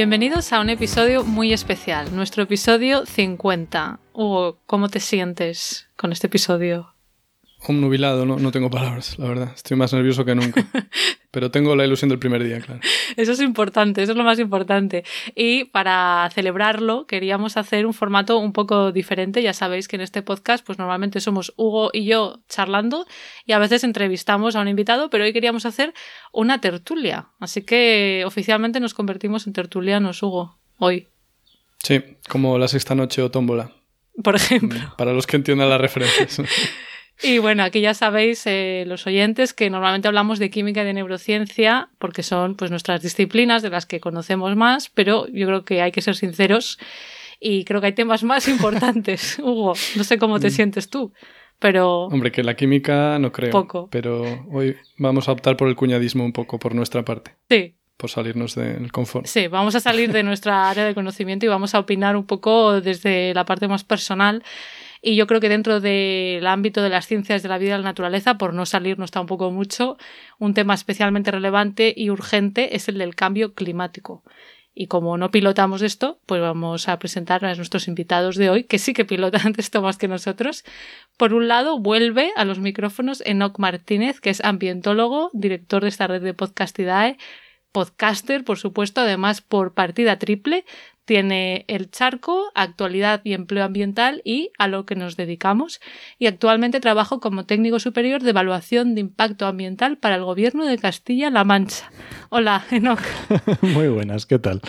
Bienvenidos a un episodio muy especial, nuestro episodio 50. Hugo, ¿cómo te sientes con este episodio? Un nubilado, no, no tengo palabras, la verdad. Estoy más nervioso que nunca. Pero tengo la ilusión del primer día, claro. Eso es importante, eso es lo más importante. Y para celebrarlo, queríamos hacer un formato un poco diferente. Ya sabéis que en este podcast, pues normalmente somos Hugo y yo charlando y a veces entrevistamos a un invitado, pero hoy queríamos hacer una tertulia. Así que oficialmente nos convertimos en tertulianos, Hugo, hoy. Sí, como la sexta noche o tómbola. Por ejemplo. Para los que entiendan las referencias. Y bueno, aquí ya sabéis, eh, los oyentes, que normalmente hablamos de química y de neurociencia porque son pues nuestras disciplinas de las que conocemos más, pero yo creo que hay que ser sinceros y creo que hay temas más importantes. Hugo, no sé cómo te mm. sientes tú, pero... Hombre, que la química no creo. Poco. Pero hoy vamos a optar por el cuñadismo un poco por nuestra parte. Sí, por salirnos del confort. Sí, vamos a salir de nuestra área de conocimiento y vamos a opinar un poco desde la parte más personal y yo creo que dentro del ámbito de las ciencias de la vida y la naturaleza, por no salirnos tampoco mucho, un tema especialmente relevante y urgente es el del cambio climático. Y como no pilotamos esto, pues vamos a presentar a nuestros invitados de hoy, que sí que pilotan esto más que nosotros. Por un lado, vuelve a los micrófonos Enoc Martínez, que es ambientólogo, director de esta red de Podcastidae, podcaster, por supuesto, además por partida triple, tiene el charco, actualidad y empleo ambiental y a lo que nos dedicamos. Y actualmente trabajo como técnico superior de evaluación de impacto ambiental para el gobierno de Castilla-La Mancha. Hola, Enoch. Muy buenas, ¿qué tal?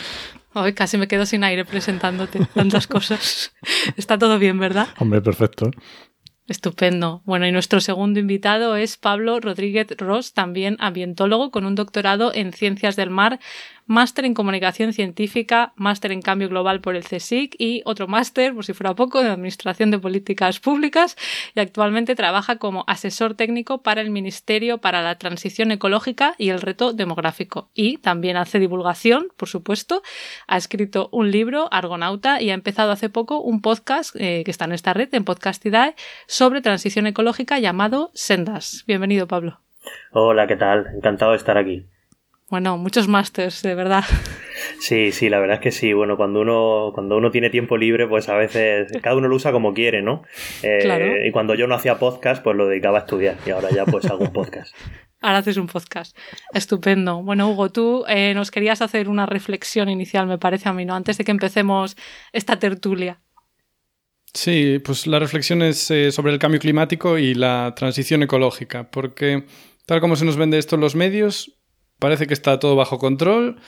Hoy casi me quedo sin aire presentándote tantas cosas. Está todo bien, ¿verdad? Hombre, perfecto. Estupendo. Bueno, y nuestro segundo invitado es Pablo Rodríguez Ross, también ambientólogo con un doctorado en Ciencias del Mar, máster en Comunicación Científica, máster en Cambio Global por el CSIC y otro máster, por si fuera poco, de Administración de Políticas Públicas y actualmente trabaja como asesor técnico para el Ministerio para la Transición Ecológica y el Reto Demográfico. Y también hace divulgación, por supuesto. Ha escrito un libro, Argonauta, y ha empezado hace poco un podcast eh, que está en esta red, en Podcastidae, sobre transición ecológica llamado Sendas. Bienvenido, Pablo. Hola, ¿qué tal? Encantado de estar aquí. Bueno, muchos másters, de verdad. Sí, sí, la verdad es que sí. Bueno, cuando uno, cuando uno tiene tiempo libre, pues a veces cada uno lo usa como quiere, ¿no? Eh, claro. Y cuando yo no hacía podcast, pues lo dedicaba a estudiar y ahora ya pues hago un podcast. Ahora haces un podcast. Estupendo. Bueno, Hugo, tú eh, nos querías hacer una reflexión inicial, me parece a mí, ¿no? Antes de que empecemos esta tertulia. Sí, pues la reflexión es eh, sobre el cambio climático y la transición ecológica, porque tal como se nos vende esto en los medios, parece que está todo bajo control,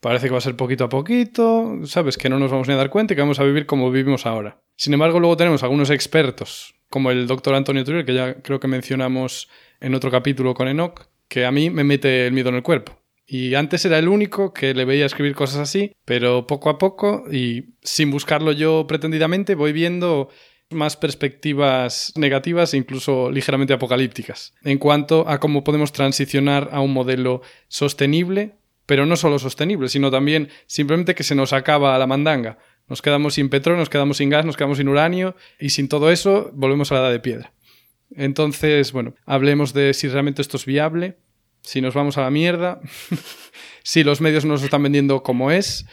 parece que va a ser poquito a poquito, sabes, que no nos vamos ni a dar cuenta y que vamos a vivir como vivimos ahora. Sin embargo, luego tenemos algunos expertos, como el doctor Antonio Turiel, que ya creo que mencionamos en otro capítulo con Enoch, que a mí me mete el miedo en el cuerpo. Y antes era el único que le veía escribir cosas así, pero poco a poco y sin buscarlo yo pretendidamente voy viendo más perspectivas negativas e incluso ligeramente apocalípticas en cuanto a cómo podemos transicionar a un modelo sostenible, pero no solo sostenible, sino también simplemente que se nos acaba la mandanga. Nos quedamos sin petróleo, nos quedamos sin gas, nos quedamos sin uranio y sin todo eso volvemos a la edad de piedra. Entonces, bueno, hablemos de si realmente esto es viable, si nos vamos a la mierda, si los medios nos lo están vendiendo como es,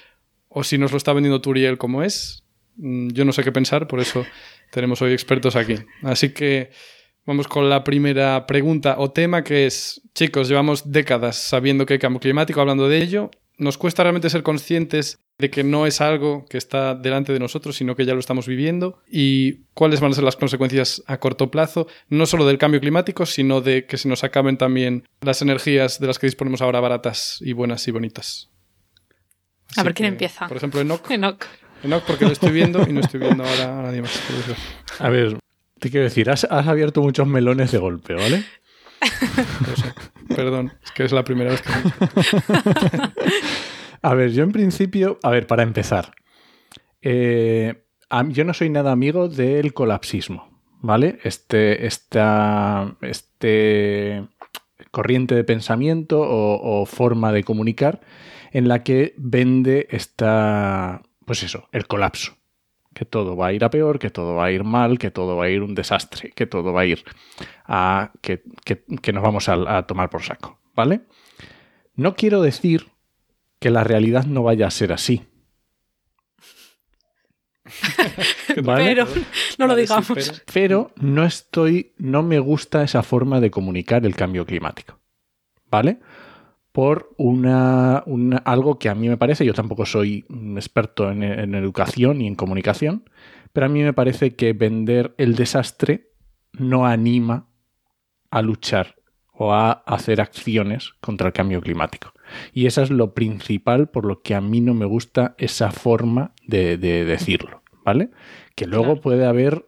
o si nos lo está vendiendo Turiel como es. Mm, yo no sé qué pensar, por eso tenemos hoy expertos aquí. Así que vamos con la primera pregunta o tema que es, chicos, llevamos décadas sabiendo que hay cambio climático, hablando de ello. Nos cuesta realmente ser conscientes de que no es algo que está delante de nosotros, sino que ya lo estamos viviendo y cuáles van a ser las consecuencias a corto plazo, no solo del cambio climático, sino de que se nos acaben también las energías de las que disponemos ahora baratas y buenas y bonitas. a ver quién empieza. Por ejemplo, Enoch. Enoch. No, porque lo estoy viendo y no estoy viendo ahora a nadie más. A ver, te quiero decir, has, abierto muchos melones de golpe, ¿vale? Perdón, es que es la primera vez que... a ver, yo en principio, a ver, para empezar, eh, yo no soy nada amigo del colapsismo, ¿vale? Este, esta, este corriente de pensamiento o, forma de comunicar en la que vende esta, pues eso, el colapso. Que todo va a ir a peor, que todo va a ir mal, que todo va a ir un desastre, que todo va a ir a que, nos vamos a tomar por saco, ¿vale? No quiero decir que la realidad no vaya a ser así. Pero no lo digamos. pero no estoy, no me gusta esa forma de comunicar el cambio climático. ¿Vale? Por una, algo que a mí me parece, yo tampoco soy experto en, en educación y en comunicación, pero a mí me parece que vender el desastre no anima a luchar o a hacer acciones contra el cambio climático. Y eso es lo principal por lo que a mí no me gusta esa forma de, decirlo, ¿vale? Que luego puede haber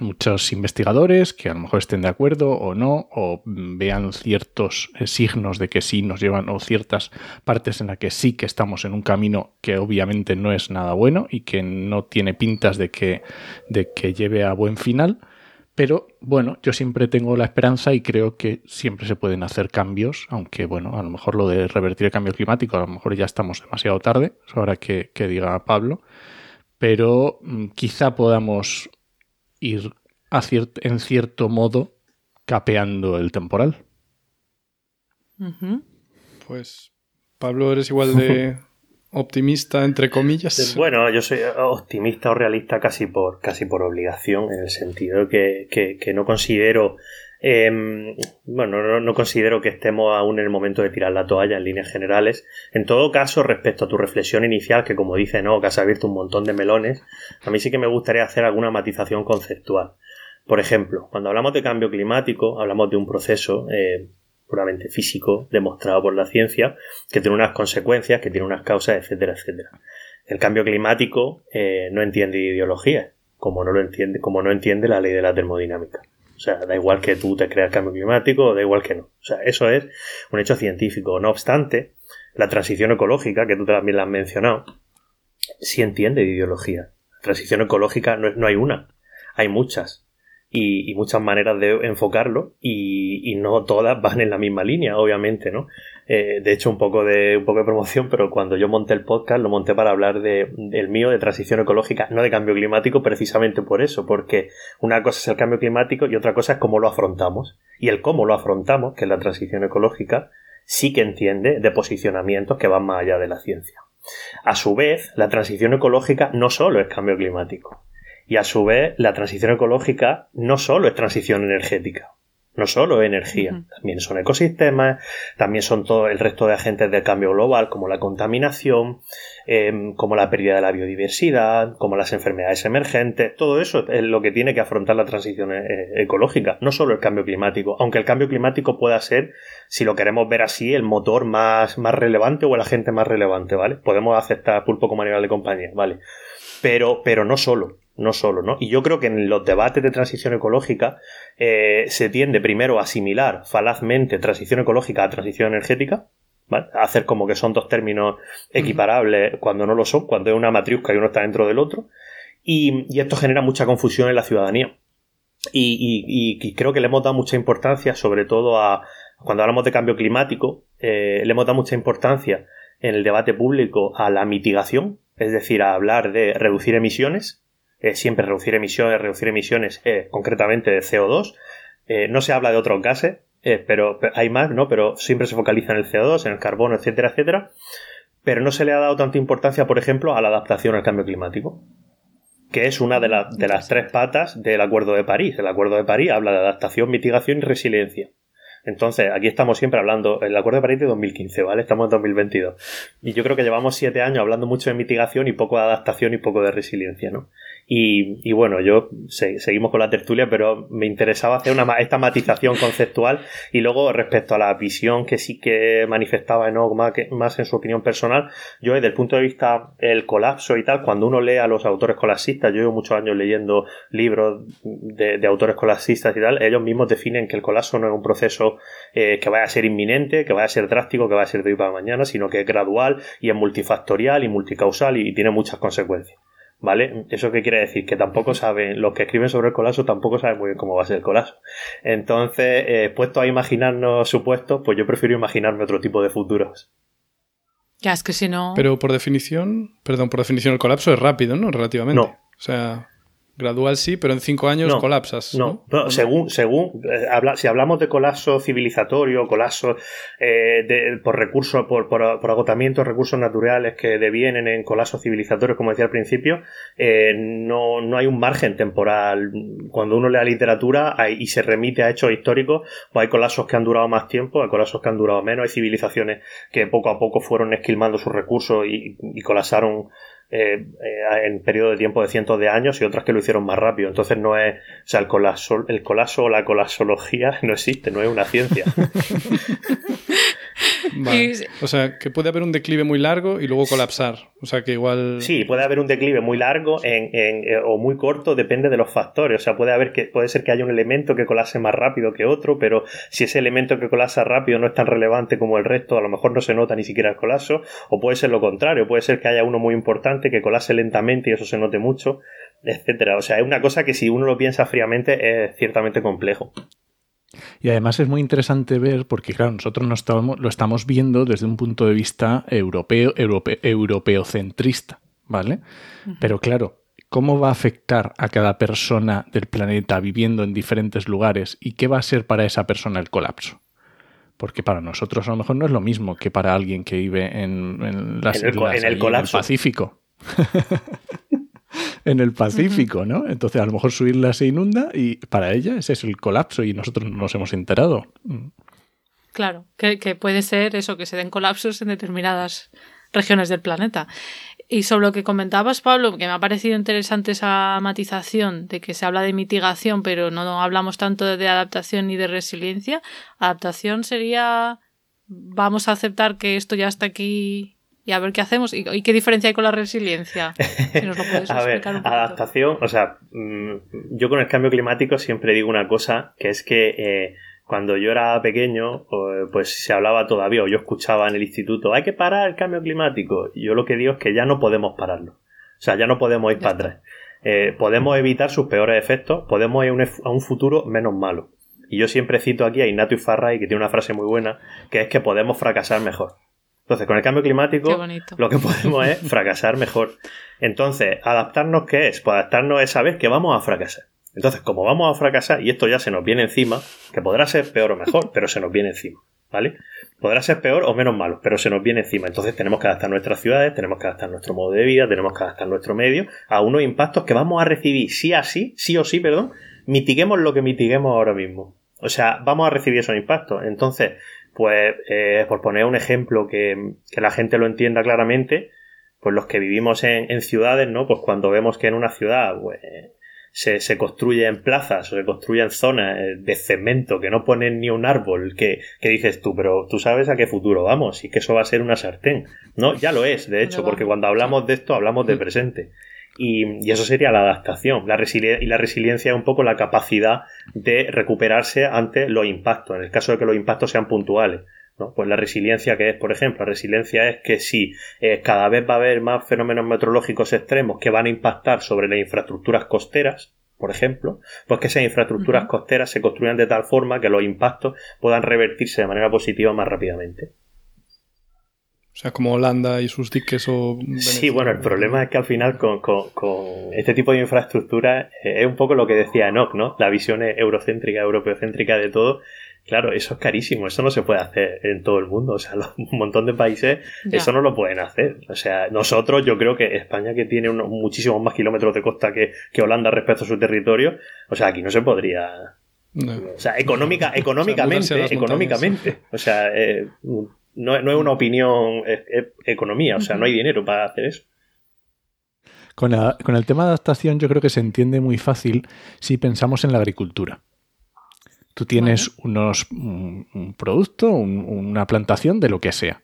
muchos investigadores que a lo mejor estén de acuerdo o no, o vean ciertos eh, signos de que sí nos llevan, o ciertas partes en las que sí que estamos en un camino que obviamente no es nada bueno y que no tiene pintas de que, de que lleve a buen final. Pero bueno, yo siempre tengo la esperanza y creo que siempre se pueden hacer cambios, aunque bueno, a lo mejor lo de revertir el cambio climático, a lo mejor ya estamos demasiado tarde, es hora que, diga Pablo, pero mm, quizá podamos ir en cierto modo capeando el temporal. Pues Pablo, eres igual de optimista, entre comillas. Bueno, yo soy optimista o realista casi por, casi por obligación, en el sentido que, que, no considero. Em, bueno, no, considero que estemos aún en el momento de tirar la toalla en líneas generales. En todo caso, respecto a tu reflexión inicial, que como dice, no, que has abierto un montón de melones, a mí sí que me gustaría hacer alguna matización conceptual. Por ejemplo, cuando hablamos de cambio climático, hablamos de un proceso eh, puramente físico, demostrado por la ciencia, que tiene unas consecuencias, que tiene unas causas, etcétera, etcétera. El cambio climático eh, no entiende ideología, como no lo entiende, como no entiende la ley de la termodinámica. O sea, da igual que tú te creas cambio climático, da igual que no. O sea, eso es un hecho científico. No obstante, la transición ecológica, que tú también la has mencionado, sí entiende de ideología. La transición ecológica no, es, no hay una, hay muchas y, muchas maneras de enfocarlo y, no todas van en la misma línea, obviamente, ¿no? Eh, de hecho, un poco de poco promoción, pero cuando yo monté el podcast lo monté para hablar de el mío de transición ecológica, no de cambio climático, precisamente por eso, porque una cosa es el cambio climático y otra cosa es cómo lo afrontamos. Y el cómo lo afrontamos, que es la transición ecológica, sí que entiende de posicionamientos que van más allá de la ciencia. A su vez, la transición ecológica no solo es cambio climático, y a su vez, la transición ecológica no solo es transición energética, no solo energía, también son ecosistemas, también son todo el resto de agentes del cambio global, como la contaminación, em, como la pérdida de la biodiversidad, como las enfermedades emergentes, todo eso es lo que tiene que afrontar la transición eh, ecológica, no solo el cambio climático, aunque el cambio climático pueda ser, si lo queremos ver así, el motor más, más relevante o el agente más relevante, ¿vale? Podemos aceptar pulpo como animal de compañía, ¿vale? Pero, pero no solo no solo, ¿no? Y yo creo que en los debates de transición ecológica eh, se tiende primero a asimilar falazmente transición ecológica a transición energética, ¿vale? A hacer como que son dos términos equiparables cuando no lo son, cuando es una matriusca y uno está dentro del otro, y, esto genera mucha confusión en la ciudadanía. Y, creo que le hemos dado mucha importancia, sobre todo a cuando hablamos de cambio climático, eh, le hemos dado mucha importancia en el debate público a la mitigación, es decir, a hablar de reducir emisiones, siempre reducir emisiones, reducir emisiones eh, concretamente de CO2. Eh, no se habla de otros gases, eh, pero, hay más, ¿no? Pero siempre se focaliza en el CO2, en el carbono, etcétera, etcétera. Pero no se le ha dado tanta importancia, por ejemplo, a la adaptación al cambio climático, que es una de, de las tres patas del Acuerdo de París. El Acuerdo de París habla de adaptación, mitigación y resiliencia. Entonces, aquí estamos siempre hablando, el Acuerdo de París de 2015, ¿vale? Estamos en 2022. Y yo creo que llevamos siete años hablando mucho de mitigación y poco de adaptación y poco de resiliencia, ¿no? Y, bueno, yo seguimos con la tertulia, pero me interesaba hacer una, esta matización conceptual y luego respecto a la visión que sí que manifestaba Enoch más, más en su opinión personal, yo desde el punto de vista el colapso y tal, cuando uno lee a los autores colapsistas, yo llevo muchos años leyendo libros de, autores colapsistas y tal, ellos mismos definen que el colapso no es un proceso eh, que vaya a ser inminente, que vaya a ser drástico, que vaya a ser de hoy para mañana, sino que es gradual y es multifactorial y multicausal y tiene muchas consecuencias. ¿Vale? ¿Eso qué quiere decir? Que tampoco saben, los que escriben sobre el colapso tampoco saben muy bien cómo va a ser el colapso. Entonces, eh, puesto a imaginarnos supuestos, pues yo prefiero imaginarme otro tipo de futuros. Ya, es que si no. Pero por definición, perdón, por definición el colapso es rápido, ¿no? Relativamente. No. O sea. Gradual sí, pero en cinco años colapsas. No, según, según eh, habla, si hablamos de colapso civilizatorio, colapso eh, por recursos, por, por, agotamiento de recursos naturales que devienen en colapso civilizatorio, como decía al principio, eh, no, no, hay un margen temporal. Cuando uno lee literatura y se remite a hechos históricos, pues hay colapsos que han durado más tiempo, hay colapsos que han durado menos, hay civilizaciones que poco a poco fueron esquilmando sus recursos y, y colapsaron eh, eh, en periodo de tiempo de cientos de años y otras que lo hicieron más rápido. Entonces no es, o sea, el colapso, el colapso o la colapsología no existe, no es una ciencia. O sea, que puede haber un declive muy largo y luego colapsar. O sea, que igual. Sí, puede haber un declive muy largo en, eh, o muy corto, depende de los factores. O sea, puede, haber que, puede ser que haya un elemento que colapse más rápido que otro, pero si ese elemento que colapsa rápido no es tan relevante como el resto, a lo mejor no se nota ni siquiera el colapso. O puede ser lo contrario, puede ser que haya uno muy importante que colapse lentamente y eso se note mucho, etcétera. O sea, es una cosa que si uno lo piensa fríamente es ciertamente complejo. Y además es muy interesante ver, porque claro, nosotros no estamos, lo estamos viendo desde un punto de vista europeo, europeocentrista, ¿vale? Pero claro, ¿cómo va a afectar a cada persona del planeta viviendo en diferentes lugares y qué va a ser para esa persona el colapso? Porque para nosotros a lo mejor no es lo mismo que para alguien que vive en, las, en el, colapso. Pacífico. en el Pacífico, ¿no? Entonces a lo mejor su isla se inunda y para ella ese es el colapso y nosotros no nos hemos enterado. Mm. Claro, que, puede ser eso, que se den colapsos en determinadas regiones del planeta. Y sobre lo que comentabas, Pablo, que me ha parecido interesante esa matización de que se habla de mitigación, pero no hablamos tanto de adaptación ni de resiliencia. Adaptación sería vamos a aceptar que esto ya está aquí y a ver qué hacemos. ¿Y, qué diferencia hay con la resiliencia? Si nos lo puedes a ver, adaptación, o sea, mm, yo con el cambio climático siempre digo una cosa, que es que eh, cuando yo era pequeño, pues se hablaba todavía, o yo escuchaba en el instituto, hay que parar el cambio climático. Y yo lo que digo es que ya no podemos pararlo. O sea, ya no podemos ir para atrás. Eh, podemos evitar sus peores efectos, podemos ir a un futuro menos malo. Y yo siempre cito aquí a Ignacio Farray, que tiene una frase muy buena, que es que podemos fracasar mejor. Entonces, con el cambio climático, lo que podemos es fracasar mejor. Entonces, ¿adaptarnos qué es? Pues adaptarnos es saber que vamos a fracasar. Entonces, como vamos a fracasar y esto ya se nos viene encima, que podrá ser peor o mejor, pero se nos viene encima, ¿vale? Podrá ser peor o menos malo, pero se nos viene encima. Entonces tenemos que adaptar nuestras ciudades, tenemos que adaptar nuestro modo de vida, tenemos que adaptar nuestro medio a unos impactos que vamos a recibir sí así, sí o sí, perdón, mitiguemos lo que mitiguemos ahora mismo. O sea, vamos a recibir esos impactos. Entonces, pues eh, por poner un ejemplo que, la gente lo entienda claramente, pues los que vivimos en, ciudades, ¿no? Pues cuando vemos que en una ciudad pues, se, se construye en plazas o se construyen zonas eh, de cemento que no ponen ni un árbol, que, que, dices tú, pero tú sabes a qué futuro vamos y que eso va a ser una sartén. No, ya lo es, de hecho, porque cuando hablamos de esto hablamos de presente. Y, eso sería la adaptación. La y la resiliencia es un poco la capacidad de recuperarse ante los impactos, en el caso de que los impactos sean puntuales. ¿no? Pues la resiliencia que es, por ejemplo, la resiliencia es que si eh, cada vez va a haber más fenómenos meteorológicos extremos que van a impactar sobre las infraestructuras costeras, por ejemplo, pues que esas infraestructuras costeras se construyan de tal forma que los impactos puedan revertirse de manera positiva más rápidamente. O sea, como Holanda y sus diques o... Sí, bueno, el problema es que al final con, este tipo de infraestructura eh, es un poco lo que decía Enoch, ¿no? La visión eurocéntrica, europeocéntrica de todo. Claro, eso es carísimo, eso no se puede hacer en todo el mundo. O sea, un montón de países eso no lo pueden hacer. O sea, nosotros, yo creo que España, que tiene unos, muchísimos más kilómetros de costa que, Holanda respecto a su territorio, o sea, aquí no se podría. O sea, económica, económicamente, económicamente. O sea, eh, no, es una opinión, es, economía, o sea, no hay dinero para hacer eso. Con, el tema de adaptación yo creo que se entiende muy fácil si pensamos en la agricultura. Tú tienes unos, un, producto, una plantación de lo que sea.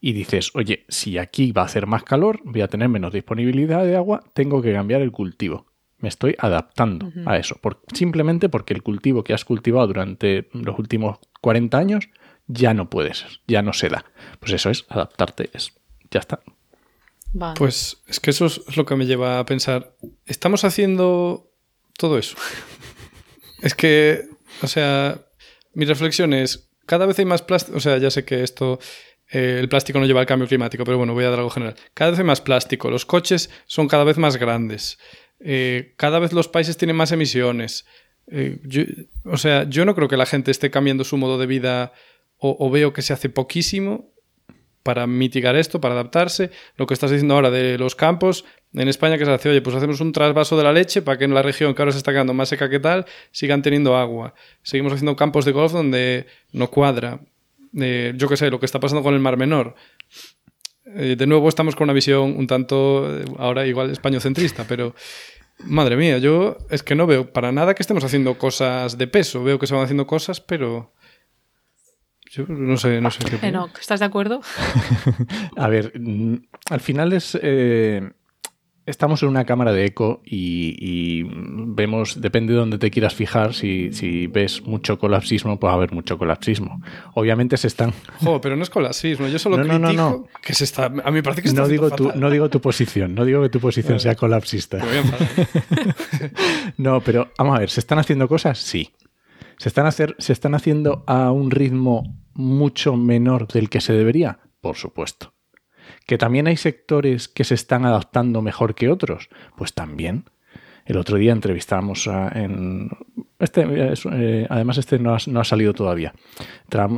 Y dices, oye, si aquí va a hacer más calor, voy a tener menos disponibilidad de agua, tengo que cambiar el cultivo. Me estoy adaptando a eso. simplemente porque el cultivo que has cultivado durante los últimos 40 años ya no puede ser, ya no se da. Pues eso es adaptarte, es, ya está. Pues es que eso es lo que me lleva a pensar, ¿estamos haciendo todo eso? es que, o sea, mi reflexión es, cada vez hay más plástico, o sea, ya sé que esto, eh, el plástico no lleva al cambio climático, pero bueno, voy a dar algo general. Cada vez hay más plástico, los coches son cada vez más grandes, eh, cada vez los países tienen más emisiones. Eh, o sea, yo no creo que la gente esté cambiando su modo de vida o, veo que se hace poquísimo para mitigar esto, para adaptarse. Lo que estás diciendo ahora de los campos, en España que se hace, oye, pues hacemos un trasvaso de la leche para que en la región que ahora se está quedando más seca que tal, sigan teniendo agua. Seguimos haciendo campos de golf donde no cuadra. Eh, yo qué sé, lo que está pasando con el Mar Menor. Eh, de nuevo estamos con una visión un tanto, eh, ahora igual españocentrista, pero madre mía, yo es que no veo para nada que estemos haciendo cosas de peso. Veo que se van haciendo cosas, pero no sé, no sé qué. Enoch, ¿estás de acuerdo? a ver, mm, al final es. Eh, estamos en una cámara de eco y, vemos, depende de donde te quieras fijar, si, ves mucho colapsismo, pues va a haber mucho colapsismo. Obviamente se están. Jo, pero no es colapsismo, yo solo no, critico que se está. A mí me parece que está no digo tu, No digo tu posición, no digo que tu posición sea colapsista. no, pero vamos a ver, ¿se están haciendo cosas? Sí. ¿Se están, hacer, ¿Se están haciendo a un ritmo mucho menor del que se debería? Por supuesto. ¿Que también hay sectores que se están adaptando mejor que otros? Pues también. El otro día entrevistamos a, en. Este, eh, además, este no ha, salido todavía.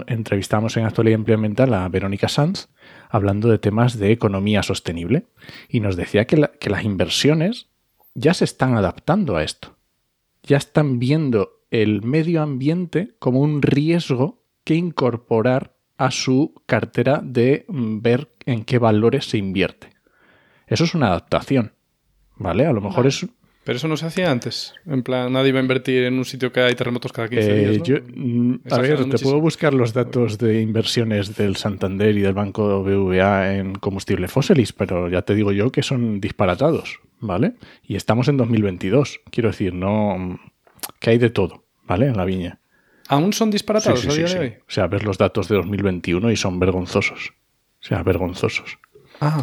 entrevistamos en Actualidad Ambiental a Verónica Sanz hablando de temas de economía sostenible y nos decía que, que las inversiones ya se están adaptando a esto. Ya están viendo el medio ambiente como un riesgo que incorporar a su cartera de mm, ver en qué valores se invierte. Eso es una adaptación, ¿vale? A lo mejor es... Pero eso no se hacía antes. En plan, nadie va a invertir en un sitio que hay terremotos cada 15 días. ¿no? Mm, a ver, te puedo buscar los datos de inversiones del Santander y del Banco BVA en combustibles fósiles, pero ya te digo yo que son disparatados, ¿vale? Y estamos en 2022. Quiero decir, no que hay de todo, ¿vale? En la viña. ¿Aún son disparatados a día de hoy? O sea, ves los datos de 2021 y son vergonzosos. O sea, vergonzosos. Ah,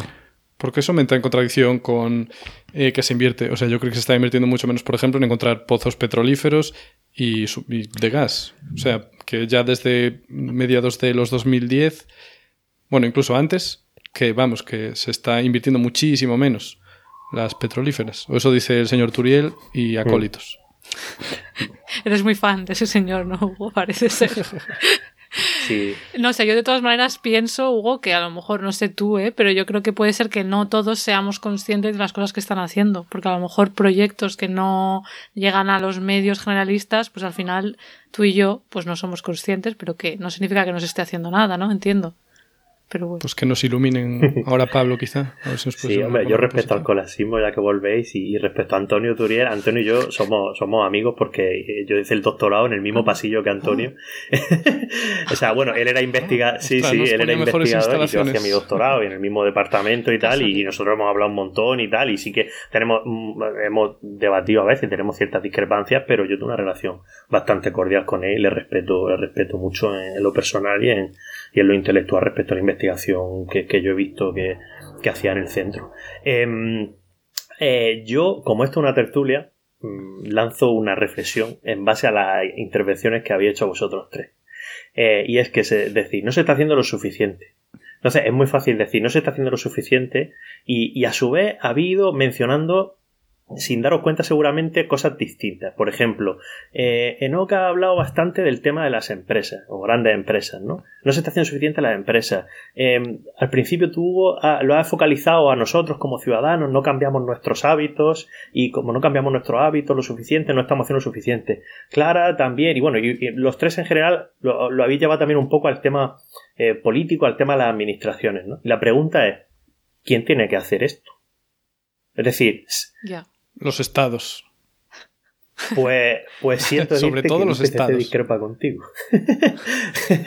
porque eso me entra en contradicción con eh, que se invierte. O sea, yo creo que se está invirtiendo mucho menos, por ejemplo, en encontrar pozos petrolíferos y, y de gas. O sea, que ya desde mediados de los 2010, bueno, incluso antes, que vamos, que se está invirtiendo muchísimo menos las petrolíferas. O eso dice el señor Turiel y acólitos. Eres muy fan de ese señor, ¿no, Hugo? Parece ser. Sí. No sé, yo de todas maneras pienso, Hugo, que a lo mejor, no sé tú, ¿eh? pero yo creo que puede ser que no todos seamos conscientes de las cosas que están haciendo, porque a lo mejor proyectos que no llegan a los medios generalistas, pues al final tú y yo, pues no somos conscientes, pero que no significa que no se esté haciendo nada, ¿no? Entiendo. Pues que nos iluminen ahora Pablo, quizá. sí, hombre, yo respecto al colasismo, ya que volvéis, y, respecto a Antonio Turiel, Antonio y yo somos, somos amigos porque yo hice el doctorado en el mismo pasillo que Antonio. o sea, bueno, él era investigador, sí, sí, él era investigador y yo hacía mi doctorado en el mismo departamento y tal, y nosotros hemos hablado un montón y tal, y sí que tenemos, mm, hemos debatido a veces, tenemos ciertas discrepancias, pero yo tengo una relación bastante cordial con él, le respeto, le respeto mucho en lo personal y en y en lo intelectual respecto a la investigación que, yo he visto que, hacía en el centro. Em, eh, yo, como esto es una tertulia, mm, lanzo una reflexión en base a las intervenciones que había hecho vosotros tres. Eh, y es que se, decir, no se está haciendo lo suficiente. Entonces, es muy fácil decir, no se está haciendo lo suficiente y, y a su vez ha habido mencionando sin daros cuenta seguramente cosas distintas. Por ejemplo, eh, Enoch ha hablado bastante del tema de las empresas, o grandes empresas, ¿no? No se está haciendo suficiente las empresas. Em, al principio tú lo has focalizado a nosotros como ciudadanos, no cambiamos nuestros hábitos, y como no cambiamos nuestros hábitos lo suficiente, no estamos haciendo lo suficiente. Clara también, y bueno, los tres en general lo, habéis llevado también un poco al tema eh, político, al tema de las administraciones, ¿no? La pregunta es, ¿quién tiene que hacer esto? Es decir. Los estados. pues, pues siento Sobre todo que los estados. discrepa contigo.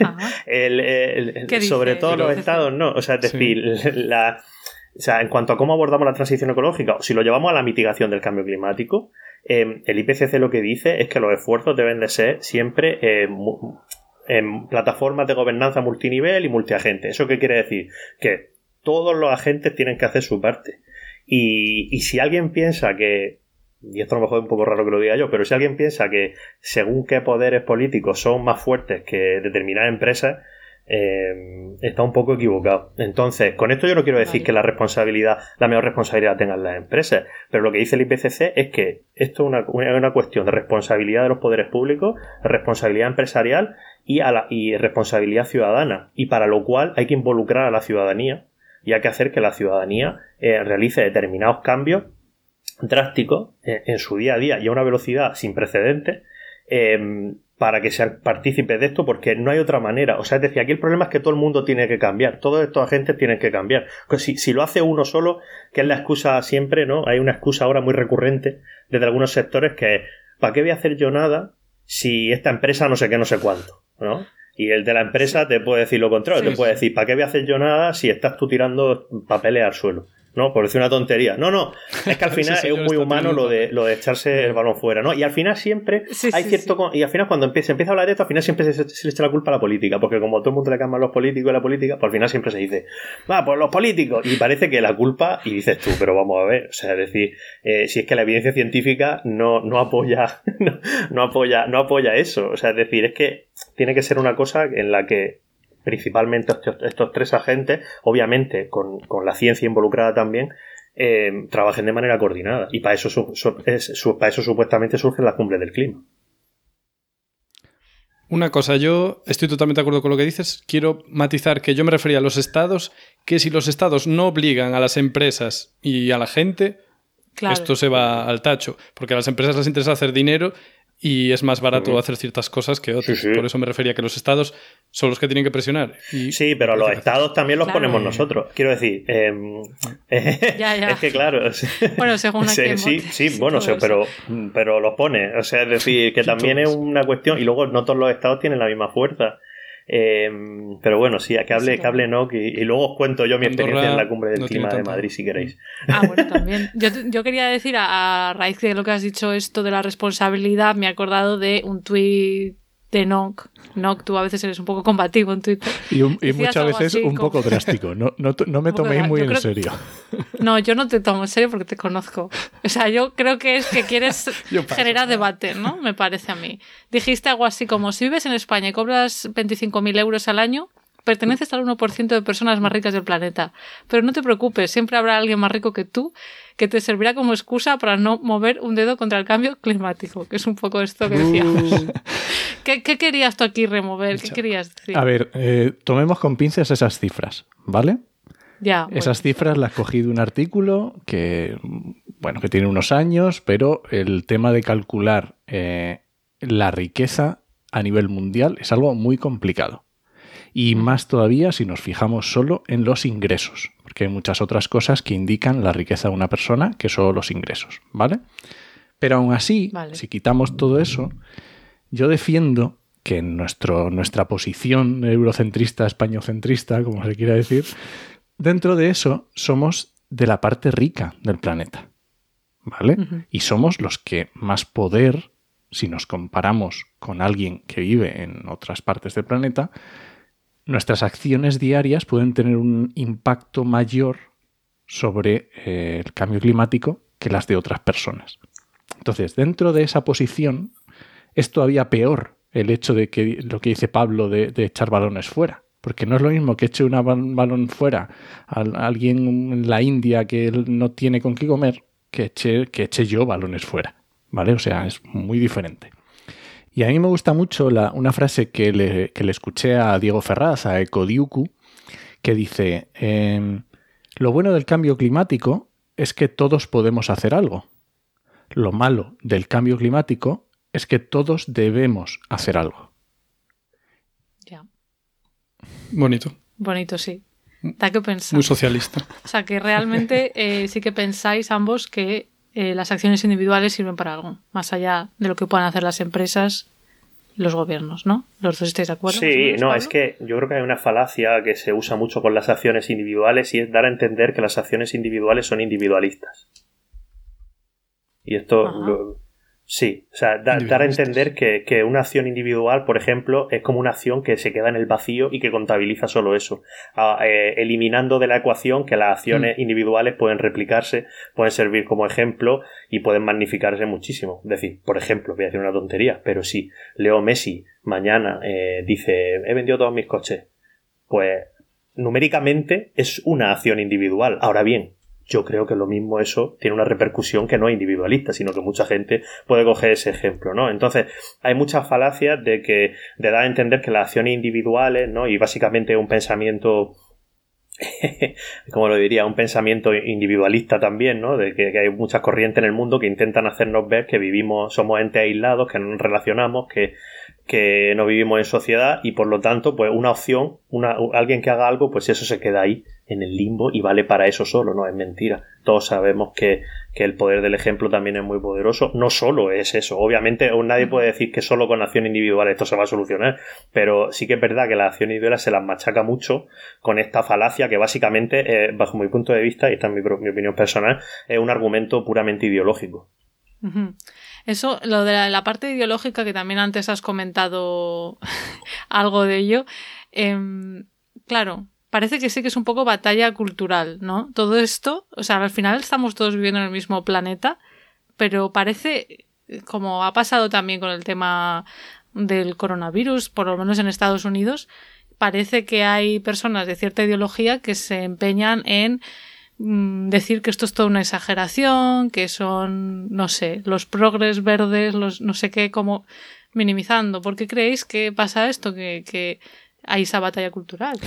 Ajá. El- el- el- ¿Qué dice sobre todo los estados, no. O sea, es Sí. decir, la, o sea, en cuanto a cómo abordamos la transición ecológica, o si lo llevamos a la mitigación del cambio climático, eh, el IPCC lo que dice es que los esfuerzos deben de ser siempre eh, en plataformas de gobernanza multinivel y multiagente. ¿Eso qué quiere decir? Que todos los agentes tienen que hacer su parte. Y, y si alguien piensa que, y esto a lo mejor es un poco raro que lo diga yo, pero si alguien piensa que según qué poderes políticos son más fuertes que determinadas empresas, eh, está un poco equivocado. Entonces, con esto yo no quiero decir Vale. que la responsabilidad, la mayor responsabilidad tengan las empresas, pero lo que dice el IPCC es que esto es una, una- cuestión de responsabilidad de los poderes públicos, responsabilidad empresarial y, a la, y responsabilidad ciudadana, y para lo cual hay que involucrar a la ciudadanía y hay que hacer que la ciudadanía eh, realice determinados cambios drásticos eh, en su día a día y a una velocidad sin precedentes eh, para que sean partícipes de esto porque no hay otra manera. O sea, es decir, aquí el problema es que todo el mundo tiene que cambiar, todos estos agentes tienen que cambiar. Pues si, si lo hace uno solo, que es la excusa siempre, ¿no? Hay una excusa ahora muy recurrente desde algunos sectores que es, ¿para qué voy a hacer yo nada si esta empresa no sé qué, no sé cuánto? ¿No? Y el de la empresa te puede decir lo contrario, Sí, te puede sí. decir, ¿para qué voy a hacer yo nada si estás tú tirando papeles al suelo? ¿no? Por decir una tontería. No, no, es que al final es muy humano lo de, lo de echarse el balón fuera, ¿no? Y al final siempre Sí, hay cierto... Y al final cuando empieza, se empieza a hablar de esto, al final siempre se, se le echa la culpa a la política, porque como todo el mundo le calma a los políticos y la política, pues al final siempre se dice, va, pues los políticos. Y parece que la culpa, y dices tú, pero vamos a ver, o sea, es decir, eh, si es que la evidencia científica no, no apoya, no, no apoya, no apoya eso. O sea, es decir, es que tiene que ser una cosa en la que principalmente estos, estos tres agentes, obviamente con, con la ciencia involucrada también, eh, trabajen de manera coordinada. Y para eso, su- su- es- su- para eso supuestamente surgen las cumbres del clima. Una cosa, yo estoy totalmente de acuerdo con lo que dices. Quiero matizar que yo me refería a los estados, que si los estados no obligan a las empresas y a la gente, Claro. esto se va al tacho. Porque a las empresas les interesa hacer dinero y es más barato hacer ciertas cosas que otras. Sí, sí. Por eso me refería a que los estados son los que tienen que presionar. Y Sí, pero los estados también los Claro. ponemos nosotros. Quiero decir, Ya, ya. es que claro. Bueno, según Sí, quién sí, sí, bueno, eso. pero, pero los pone. O sea, es decir, que también es una cuestión. Y luego no todos los estados tienen la misma fuerza. Em, pero bueno, sí, que hable, Sí, que hable Nock y, y luego os cuento yo mi Andorra experiencia en la cumbre del no clima de Madrid si queréis. Ah, bueno, también. Yo, yo quería decir, a, a raíz de lo que has dicho, esto de la responsabilidad, me he acordado de un tuit de Nock. Nock, tú a veces eres un poco combativo en Twitter. Y, un- y Decías muchas veces así un como- poco drástico. No, no, no me toméis muy yo en serio. No, yo no te tomo en serio porque te conozco. O sea, yo creo que es que quieres generar debate, ¿no? Me parece a mí. Dijiste algo así como, si vives en España y cobras 25.000 euros al año, perteneces al 1% de personas más ricas del planeta. Pero no te preocupes, siempre habrá alguien más rico que tú que te servirá como excusa para no mover un dedo contra el cambio climático, que es un poco esto que decíamos. ¿Qué, qué querías tú aquí remover? ¿Qué querías decir? A ver, eh, tomemos con pinzas esas cifras, ¿vale? ya, Esas cifras las cogí de un artículo que, bueno, que tiene unos años, pero el tema de calcular eh, la riqueza a nivel mundial es algo muy complicado. Y más todavía si nos fijamos solo en los ingresos, hay muchas otras cosas que indican la riqueza de una persona que solo los ingresos, ¿vale? Pero aún así, Vale. si quitamos todo eso, yo defiendo que en nuestro, nuestra posición eurocentrista, españocentrista, como se quiera decir, dentro de eso somos de la parte rica del planeta. ¿Vale? Y somos los que más poder, si nos comparamos con alguien que vive en otras partes del planeta, nuestras acciones diarias pueden tener un impacto mayor sobre eh, el cambio climático que las de otras personas. Entonces, dentro de esa posición, es todavía peor el hecho de que lo que dice Pablo de, de echar balones fuera. Porque no es lo mismo que eche un balón fuera a alguien en la India que no tiene con qué comer que eche, que eche yo balones fuera. ¿Vale? O sea, es muy diferente. Y a mí me gusta mucho la- una frase que le, que le escuché a Diego Ferraz, a Ecodiuku, que dice, em, lo bueno del cambio climático es que todos podemos hacer algo. Lo malo del cambio climático es que todos debemos hacer algo. Ya. Bonito. Bonito, sí. Da que pensar. Muy socialista. O sea, que realmente eh, sí que pensáis ambos que eh, las acciones individuales sirven para algo, más allá de lo que puedan hacer las empresas y los gobiernos, ¿no? ¿Los dos estáis de acuerdo? Sí, no, es que yo creo que hay una falacia que se usa mucho con las acciones individuales y es dar a entender que las acciones individuales son individualistas. Y esto lo, Sí, o sea, dar a entender que, que, una acción individual, por ejemplo, es como una acción que se queda en el vacío y que contabiliza solo eso, eh, eliminando de la ecuación que las acciones mm. individuales pueden replicarse, pueden servir como ejemplo y pueden magnificarse muchísimo. Es decir, por ejemplo, voy a decir una tontería, pero si Leo Messi mañana eh, dice he vendido todos mis coches, pues numéricamente es una acción individual. Ahora bien, yo creo que lo mismo eso tiene una repercusión que no es individualista, sino que mucha gente puede coger ese ejemplo, ¿no? Entonces, hay muchas falacias de que, de dar a entender que las acciones individuales, ¿no? Y básicamente un pensamiento como lo diría, un pensamiento individualista también, ¿no? De que, hay muchas corrientes en el mundo que intentan hacernos ver que vivimos, somos entes aislados, que no nos relacionamos, que, que no vivimos en sociedad y por lo tanto, pues una opción, una, alguien que haga algo, pues eso se queda ahí en el limbo y vale para eso solo, no es mentira. Todos sabemos que, que el poder del ejemplo también es muy poderoso. No solo es eso, obviamente nadie puede decir que solo con acción individual esto se va a solucionar, pero sí que es verdad que la acción individual se las machaca mucho con esta falacia que básicamente, eh, bajo mi punto de vista, y esta es mi, mi opinión personal, es un argumento puramente ideológico. Eso, lo de la, parte ideológica, que también antes has comentado algo de ello, em, claro, parece que sí que es un poco batalla cultural, ¿no? Todo esto, o sea, al final estamos todos viviendo en el mismo planeta, pero parece, como ha pasado también con el tema del coronavirus, por lo menos en Estados Unidos, parece que hay personas de cierta ideología que se empeñan en decir que esto es toda una exageración, que son, no sé, los progres verdes, los no sé qué, como minimizando. ¿Por qué creéis que pasa esto? Que, hay esa batalla cultural.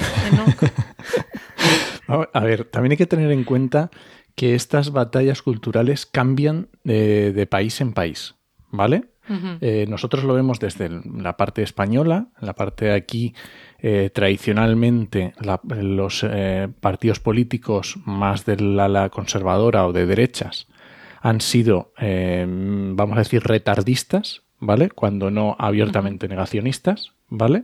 A ver, también hay que tener en cuenta que estas batallas culturales cambian de país en país, ¿vale? Eh, nosotros lo vemos desde la parte española, la parte de aquí, eh, tradicionalmente los eh, partidos políticos más del ala conservadora o de derechas han sido, vamos a decir, retardistas, ¿vale? Cuando no abiertamente negacionistas, ¿vale?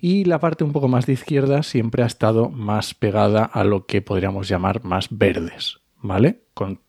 Y la parte un poco más de izquierda siempre ha estado más pegada a lo que podríamos llamar más verdes, ¿vale? Con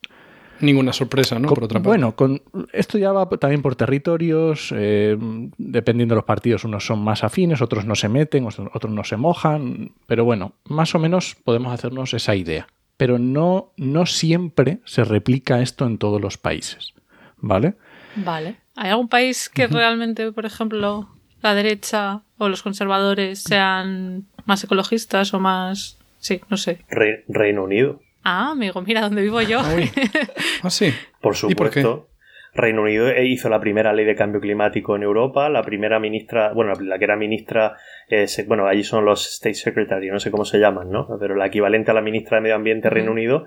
Ninguna sorpresa, ¿no? por otra parte. Bueno, con, esto ya va también por territorios, eh, dependiendo de los partidos, unos son más afines, otros no se meten, otros no se mojan, pero bueno, más o menos podemos hacernos esa idea. Pero no, no siempre se replica esto en todos los países, ¿vale? Vale. ¿Hay algún país que realmente, por ejemplo, la derecha o los conservadores sean más ecologistas o más... Sí, no sé. Reino Unido. Ah, amigo, mira dónde vivo yo. ah, sí. Por supuesto. Reino Unido hizo la primera ley de cambio climático en Europa, la primera ministra, bueno, la que era ministra, eh, bueno, allí son los State Secretary, no sé cómo se llaman, ¿no? Pero la equivalente a la ministra de Medio Ambiente de Reino Unido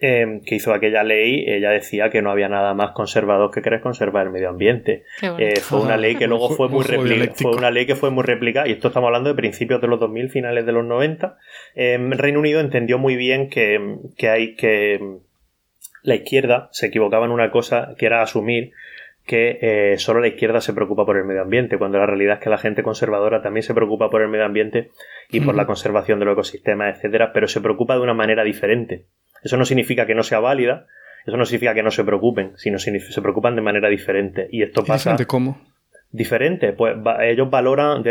Em, que hizo aquella ley, ella decía que no había nada más conservador que querer conservar el medio ambiente. Eh, fue una ley que luego fue muy replicada, fue una ley que fue muy replicada, y esto estamos hablando de principios de los 2000, finales de los 90. Em, Reino Unido entendió muy bien que, que hay que la izquierda se equivocaba en una cosa que era asumir que eh, solo la izquierda se preocupa por el medio ambiente, cuando la realidad es que la gente conservadora también se preocupa por el medio ambiente y por la conservación de los ecosistemas, etcétera, pero se preocupa de una manera diferente. Eso no significa que no sea válida, eso no significa que no se preocupen, sino que se preocupan de manera diferente. Y esto pasa. ¿Diferente cómo? Diferente, pues ellos valoran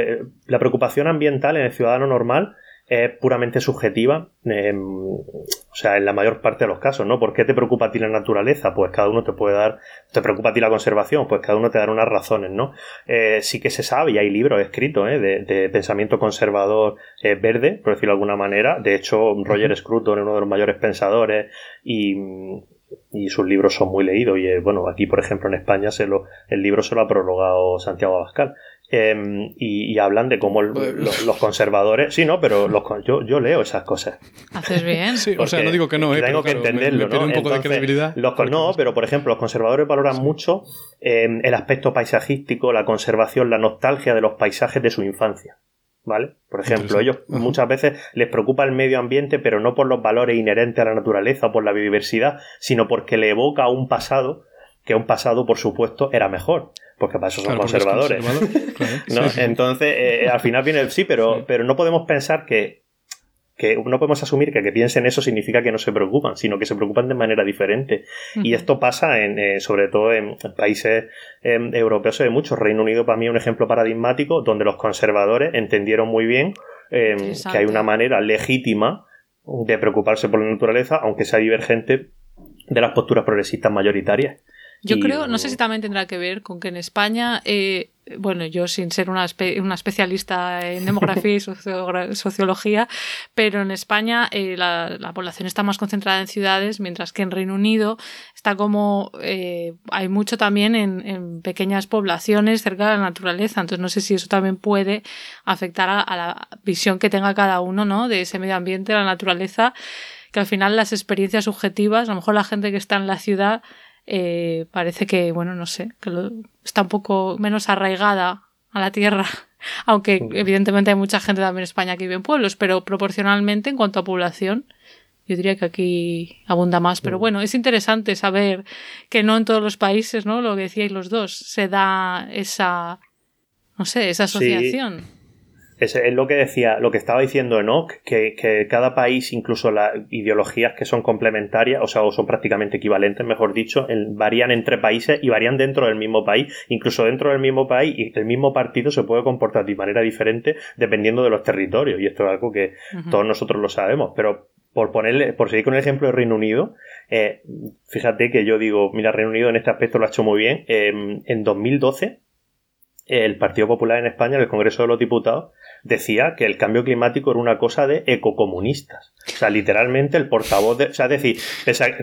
la preocupación ambiental en el ciudadano normal es puramente subjetiva, em, o sea, en la mayor parte de los casos, ¿no? ¿Por qué te preocupa a ti la naturaleza? Pues cada uno te puede dar, te preocupa a ti la conservación, pues cada uno te da unas razones, ¿no? Eh, sí que se sabe, y hay libros escritos, ¿eh? de, pensamiento conservador eh, verde, por decirlo de alguna manera. De hecho, Roger Scruton es uno de los mayores pensadores y, y sus libros son muy leídos. Y bueno, aquí, por ejemplo, en España se lo, el libro se lo ha prologado Santiago Abascal. Em, y, hablan de cómo los conservadores. Sí, no, pero los, yo, yo leo esas cosas. Haces bien. Sí, o sea, no digo que no, eh, Tengo que entenderlo, ¿no? un poco de credibilidad. no, pero por ejemplo, los conservadores valoran mucho em, el aspecto paisajístico, la conservación, la nostalgia de los paisajes de su infancia. ¿vale? Por ejemplo, ellos muchas veces les preocupa el medio ambiente, pero no por los valores inherentes a la naturaleza o por la biodiversidad, sino porque le evoca un pasado que un pasado, por supuesto, era mejor, porque para eso son conservadores. Entonces, eh, al final viene el sí, pero, pero no podemos pensar que que no podemos asumir que que piensen eso significa que no se preocupan, sino que se preocupan de manera diferente. Y esto pasa en, eh, sobre todo en países em, europeos de mucho. Reino Unido para mí es un ejemplo paradigmático donde los conservadores entendieron muy bien em, que hay una manera legítima de preocuparse por la naturaleza, aunque sea divergente de las posturas progresistas mayoritarias. Yo creo, no sé si también tendrá que ver con que en España, eh, bueno, yo sin ser una, una especialista en demografía y sociología, pero en España eh, la, población está más concentrada en ciudades, mientras que en Reino Unido está como, eh, hay mucho también en, pequeñas poblaciones cerca de la naturaleza, entonces no sé si eso también puede afectar a, a la visión que tenga cada uno, ¿no? De ese medio ambiente, de la naturaleza, que al final las experiencias subjetivas, a lo mejor la gente que está en la ciudad eh, parece que, bueno, no sé, que está un poco menos arraigada a la tierra. Aunque evidentemente hay mucha gente también en España que vive en pueblos, pero proporcionalmente en cuanto a población, yo diría que aquí abunda más. Pero bueno, es interesante saber que no en todos los países, ¿no? Lo que decíais los dos, se da esa, no sé, esa asociación. Es, lo que decía, lo que estaba diciendo Enoch, que, que cada país, incluso las ideologías que son complementarias, o sea, o son prácticamente equivalentes, mejor dicho, varían entre países y varían dentro del mismo país. Incluso dentro del mismo país, y el mismo partido se puede comportar de manera diferente dependiendo de los territorios. Y esto es algo que todos nosotros lo sabemos. Pero por ponerle, por seguir con el ejemplo de Reino Unido, eh, fíjate que yo digo, mira, Reino Unido en este aspecto lo ha hecho muy bien. Eh, en 2012, el Partido Popular en España, en el Congreso de los Diputados, decía que el cambio climático era una cosa de ecocomunistas. O sea, literalmente el portavoz de. O sea, es decir,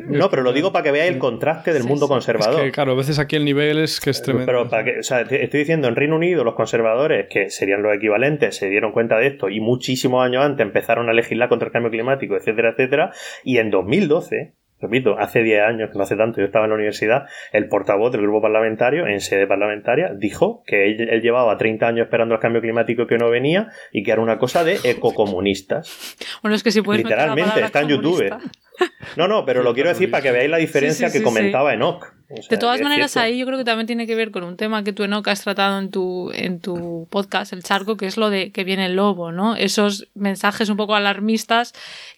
no, pero lo digo para que veáis el contraste del mundo conservador. Es que, claro, a veces aquí el nivel es que es tremendo. Pero para que, o sea, estoy diciendo, en Reino Unido los conservadores, que serían los equivalentes, se dieron cuenta de esto y muchísimos años antes empezaron a legislar contra el cambio climático, etcétera, etcétera. Y en 2012 repito, hace 10 años, que no hace tanto, yo estaba en la universidad, el portavoz del grupo parlamentario, en sede parlamentaria, dijo que él, llevaba 30 años esperando el cambio climático que no venía y que era una cosa de ecocomunistas. Bueno, es que si puedes Literalmente, está en YouTube. No, no, pero lo quiero decir para que veáis la diferencia que comentaba Enoch. de todas maneras, ahí yo creo que también tiene que ver con un tema que tú, Enoch, has tratado en tu, en tu podcast, El Charco, que es lo de que viene el lobo, ¿no? Esos mensajes un poco alarmistas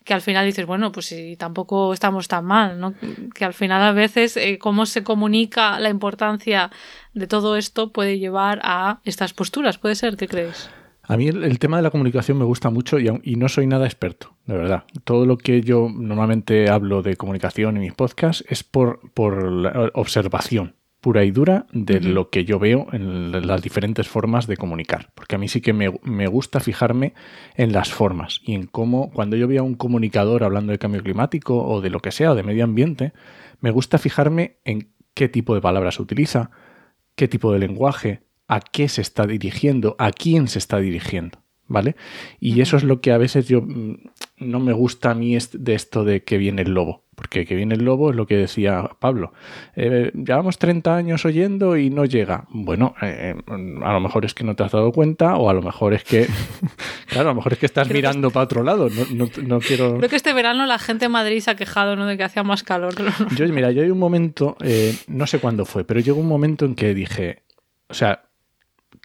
que al final dices, bueno, pues si tampoco estamos tan mal, ¿no? Que al final a veces eh, cómo se comunica la importancia de todo esto puede llevar a estas posturas. ¿Puede ser? ¿Qué crees? A mí el, tema de la comunicación me gusta mucho y, no soy nada experto, de verdad. Todo lo que yo normalmente hablo de comunicación en mis podcasts es por, por observación pura y dura de lo que yo veo en las diferentes formas de comunicar. Porque a mí sí que me, me, gusta fijarme en las formas y en cómo cuando yo veo a un comunicador hablando de cambio climático o de lo que sea, o de medio ambiente, me gusta fijarme en qué tipo de palabras utiliza, qué tipo de lenguaje, a qué se está dirigiendo, a quién se está dirigiendo, ¿vale? Y eso es lo que a veces yo mm, no me gusta a mí de esto de que viene el lobo. Porque que viene el lobo es lo que decía Pablo. Eh, llevamos 30 años oyendo y no llega. Bueno, eh, a lo mejor es que no te has dado cuenta o a lo mejor es que... claro, a lo mejor es que estás mirando para otro lado. No, quiero... Creo que este verano la gente en Madrid se ha quejado ¿no? de que hacía más calor. yo, mira, yo hay un momento, eh, no sé cuándo fue, pero llegó un momento en que dije, o sea,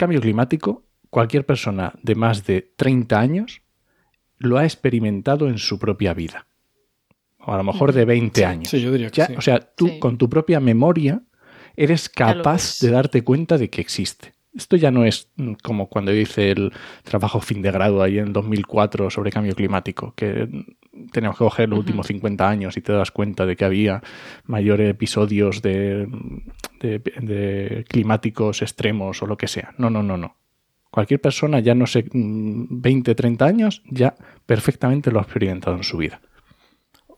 cambio climático, cualquier persona de más de 30 años lo ha experimentado en su propia vida. O a lo mejor de 20 años. Sí, yo diría que O sea, tú con tu propia memoria eres capaz de darte cuenta de que existe. Esto ya no es mm, como cuando hice el trabajo fin de grado ahí en 2004 sobre cambio climático, que tenemos que coger los últimos 50 años y te das cuenta de que había mayores episodios de, de, climáticos extremos o lo que sea. No, no, no, no. Cualquier persona, ya no sé, 20, mm, 30 años, ya perfectamente lo ha experimentado en su vida.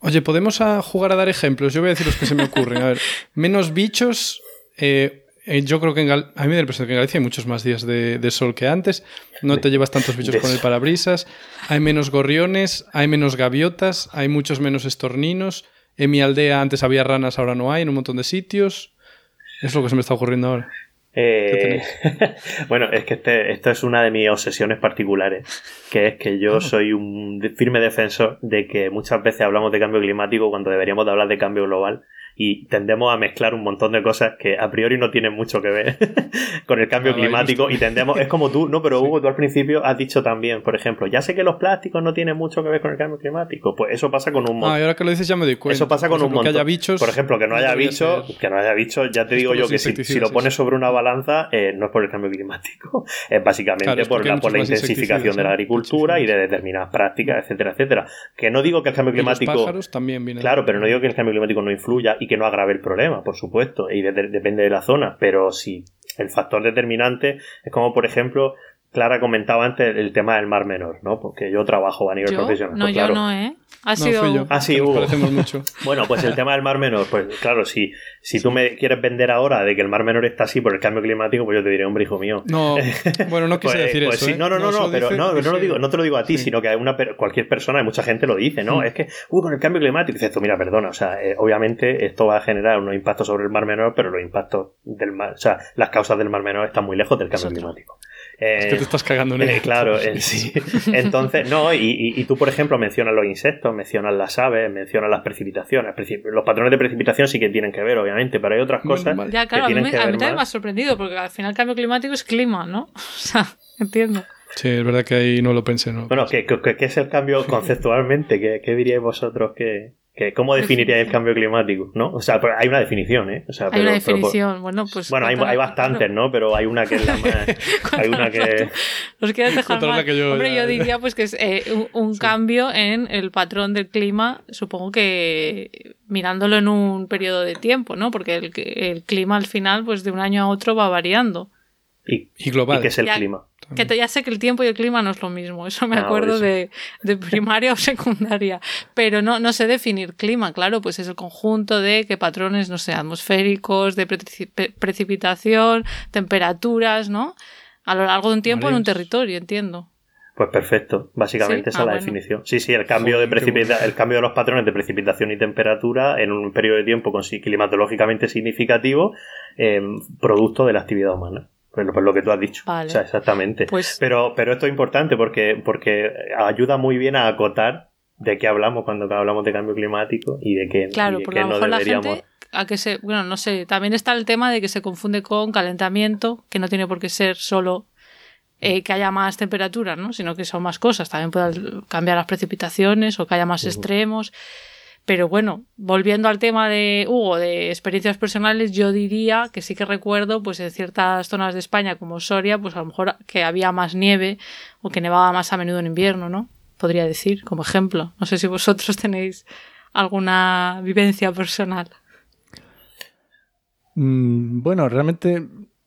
Oye, ¿podemos jugar a dar ejemplos? Yo voy a decir los que se me ocurren. A ver, menos bichos. Eh, yo creo que en a mí me da la impresión que en Galicia hay muchos más días de, sol que antes. No te llevas tantos bichos con el parabrisas. Hay menos gorriones, hay menos gaviotas, hay muchos menos estorninos. En mi aldea antes había ranas, ahora no hay, en un montón de sitios. Es lo que se me está ocurriendo ahora. Eh, bueno, es que este, esto es una de mis obsesiones particulares, que es que yo soy un firme defensor de que muchas veces hablamos de cambio climático cuando deberíamos de hablar de cambio global y tendemos a mezclar un montón de cosas que a priori no tienen mucho que ver con el cambio climático y tendemos, es como tú, no, pero Hugo, tú al principio has dicho también, por ejemplo, ya sé que los plásticos no tienen mucho que ver con el cambio climático, pues eso pasa con un montón. Ah, y ahora que lo dices ya me doy cuenta. Eso pasa con un montón. Que haya bichos, por ejemplo, que no haya bichos, que no haya bichos, ya te digo yo que si, lo pones sobre una balanza, eh, no es por el cambio climático, es básicamente por, la, por la intensificación de la agricultura y de determinadas prácticas, etcétera, etcétera. Que no digo que el cambio climático. también claro, pero no digo que el cambio climático no influya y que no agrave el problema por supuesto, y depende de la zona, pero si el factor determinante es como, por ejemplo, Clara comentaba antes el tema del Mar Menor, ¿no? Porque yo trabajo a nivel profesional. No, pues yo no, ¿eh? Ha sido... yo. Ah, sí, mucho. Bueno, pues el tema del Mar Menor, pues claro, si, si tú me quieres vender ahora de que el Mar Menor está así por el cambio climático, pues yo te diré, hombre, hijo mío. No, bueno, no quise pues, decir pues eso. ¿eh? No, no, no, no, pero no, no, lo digo, no te lo digo a ti, sino que a una, cualquier persona, y mucha gente lo dice, ¿no? Es que, uy, con el cambio climático, dices tú, mira, perdona, o sea, eh, obviamente esto va a generar unos impactos sobre el Mar Menor, pero los impactos del mar, o sea, las causas del Mar Menor están muy lejos del cambio climático. Es que te estás cagando en él. Eh, claro, sí. Entonces, no, y, tú, por ejemplo, mencionas los insectos, mencionas las aves, mencionas las precipitaciones. Los patrones de precipitación sí que tienen que ver, obviamente, pero hay otras cosas. Ya, claro, a mí, también me ha sorprendido, porque al final el cambio climático es clima, ¿no? O sea, entiendo. Sí, es verdad que ahí no lo pensé, ¿no? Bueno, ¿qué, es el cambio conceptualmente? ¿Qué, qué diríais vosotros que, ¿Cómo definiría el cambio climático? ¿no? O sea, hay una definición, ¿eh? hay una definición, bueno, pues... Bueno, hay, hay bastantes, ¿no? Pero hay una que es la más... hay una que... ¿Los quieres dejar mal? Yo, Hombre, yo diría pues que es eh, un, cambio en el patrón del clima, supongo que mirándolo en un periodo de tiempo, ¿no? Porque el, el clima al final, pues de un año a otro va variando. Y, global. ¿Y qué es el clima? Que ya sé que el tiempo y el clima no es lo mismo, eso me ah, acuerdo de, primaria o secundaria, pero no, no sé definir clima, claro, pues es el conjunto de qué patrones, no sé, atmosféricos, de precipitación, temperaturas, ¿no? A lo largo de un tiempo en un territorio, entiendo. Pues perfecto, básicamente esa es ah, la definición. Sí, sí, el cambio, de el cambio de los patrones de precipitación y temperatura en un periodo de tiempo climatológicamente significativo, eh, producto de la actividad humana. Pues, pues, lo que tú has dicho. O sea, exactamente. Pues pero, pero esto es importante porque, porque ayuda muy bien a acotar de qué hablamos cuando hablamos de cambio climático y de qué, claro, porque a lo mejor la gente a que se, bueno, no sé, también está el tema de que se confunde con calentamiento, que no tiene por qué ser solo eh, que haya más temperatura, ¿no? Sino que son más cosas. También pueden cambiar las precipitaciones o que haya más extremos. Pero bueno, volviendo al tema de Hugo, de experiencias personales, yo diría que sí que recuerdo, pues en ciertas zonas de España como Soria, pues a lo mejor que había más nieve o que nevaba más a menudo en invierno, ¿no? Podría decir, como ejemplo. No sé si vosotros tenéis alguna vivencia personal. Mm, bueno, realmente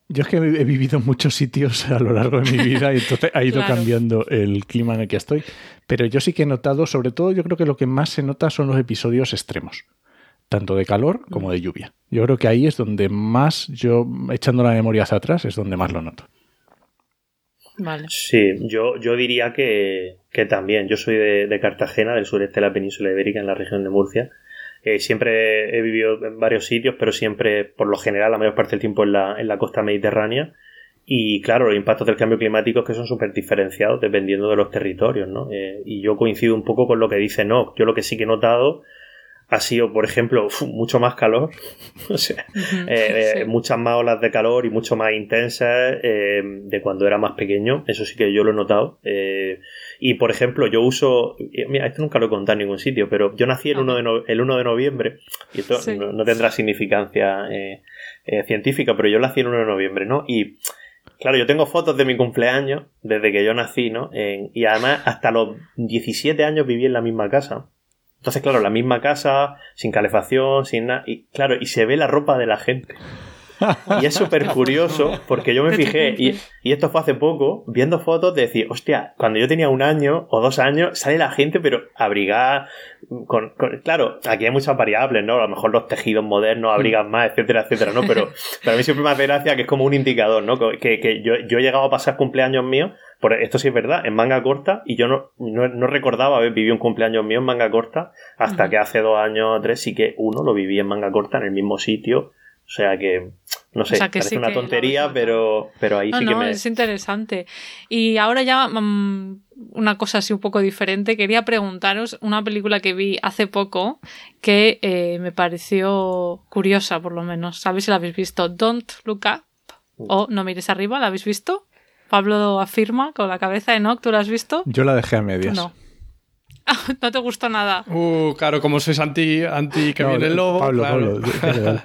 yo es que he vivido en muchos sitios a lo largo de mi vida y entonces ha ido cambiando el clima en el que estoy. Pero yo sí que he notado, sobre todo yo creo que lo que más se nota son los episodios extremos, tanto de calor como de lluvia. Yo creo que ahí es donde más, yo echando la memoria hacia atrás, es donde más lo noto. Vale. Sí, yo, yo diría que, también. Yo soy de, de Cartagena, del sureste de la península ibérica, en la región de Murcia siempre he vivido en varios sitios, pero siempre, por lo general, la mayor parte del tiempo en la, en la costa mediterránea. Y claro, los impactos del cambio climático que son súper diferenciados dependiendo de los territorios, ¿no? Eh, y yo coincido un poco con lo que dice No. Yo lo que sí que he notado ha sido, por ejemplo, mucho más calor, o sea, eh, eh, muchas más olas de calor y mucho más intensas de cuando era más pequeño. Eso sí que yo lo he notado. Y por ejemplo, yo uso. Mira, esto nunca lo he contado en ningún sitio, pero yo nací el 1 de, el 1 de noviembre, y esto no, tendrá significancia eh, eh, científica, pero yo nací el 1 de noviembre, ¿no? Y. Claro, yo tengo fotos de mi cumpleaños desde que yo nací, ¿no? y además hasta los 17 años viví en la misma casa. Entonces, claro, la misma casa, sin calefacción, sin nada. Y claro, y se ve la ropa de la gente. Y es súper curioso porque yo me fijé, y, esto fue hace poco, viendo fotos de decir, hostia, cuando yo tenía un año o dos años, sale la gente, pero abrigada con, claro, aquí hay muchas variables, ¿no? A lo mejor los tejidos modernos abrigan más, etcétera, etcétera, ¿no? Pero, pero a mí siempre me hace gracia que es como un indicador, ¿no? Que, que yo, yo he llegado a pasar cumpleaños míos por esto sí es verdad, en manga corta, y yo no, no, recordaba haber vivido un cumpleaños mío en manga corta, hasta que hace dos años o tres sí que uno lo viví en manga corta en el mismo sitio. O sea que No sé, parece una tontería, pero, pero ahí sí que me... es interesante. Y ahora ya mm, una cosa así un poco diferente. Quería preguntaros una película que vi hace poco que eh, me pareció curiosa, por lo menos. ¿Sabéis si la habéis visto? Don't Look Up o No mires arriba, ¿la habéis visto? Pablo afirma con la cabeza de no, ¿tú la has visto? Yo la dejé a medias. No. no te gustó nada. Uh, claro, como sois anti, anti que viene el lobo. Pablo, Pablo.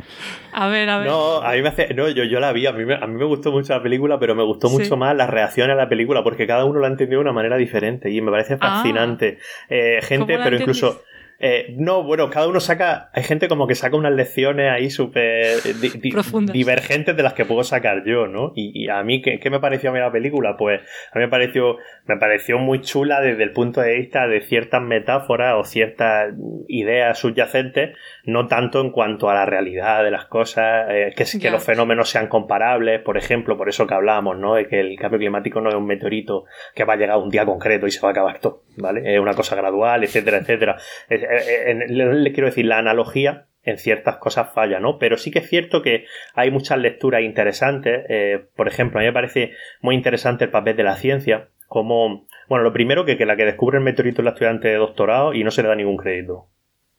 a ver, a ver. No, a mí me hace. No, yo, yo la vi. A mí, me, a mí me gustó mucho la película, pero me gustó mucho más la reacción a la película, porque cada uno la entendió de una manera diferente y me parece ah. fascinante. eh, gente, pero incluso. Eh, no, bueno, cada uno saca. Hay gente como que saca unas lecciones ahí súper divergentes de las que puedo sacar yo, ¿no? Y, a mí, ¿qué, me pareció a mí la película? Pues a mí me pareció, me pareció muy chula desde el punto de vista de ciertas metáforas o ciertas ideas subyacentes, no tanto en cuanto a la realidad de las cosas, eh, que, que los fenómenos sean comparables, por ejemplo, por eso que hablábamos, ¿no? De que el cambio climático no es un meteorito que va a llegar un día concreto y se va a acabar todo, ¿vale? Es una cosa gradual, etcétera, etcétera. Eh, le quiero decir, la analogía en ciertas cosas falla, ¿no? Pero sí que es cierto que hay muchas lecturas interesantes. Eh, por ejemplo, a mí me parece muy interesante el papel de la ciencia. Como, bueno, lo primero que, que la que descubre el meteorito es la estudiante de doctorado y no se le da ningún crédito.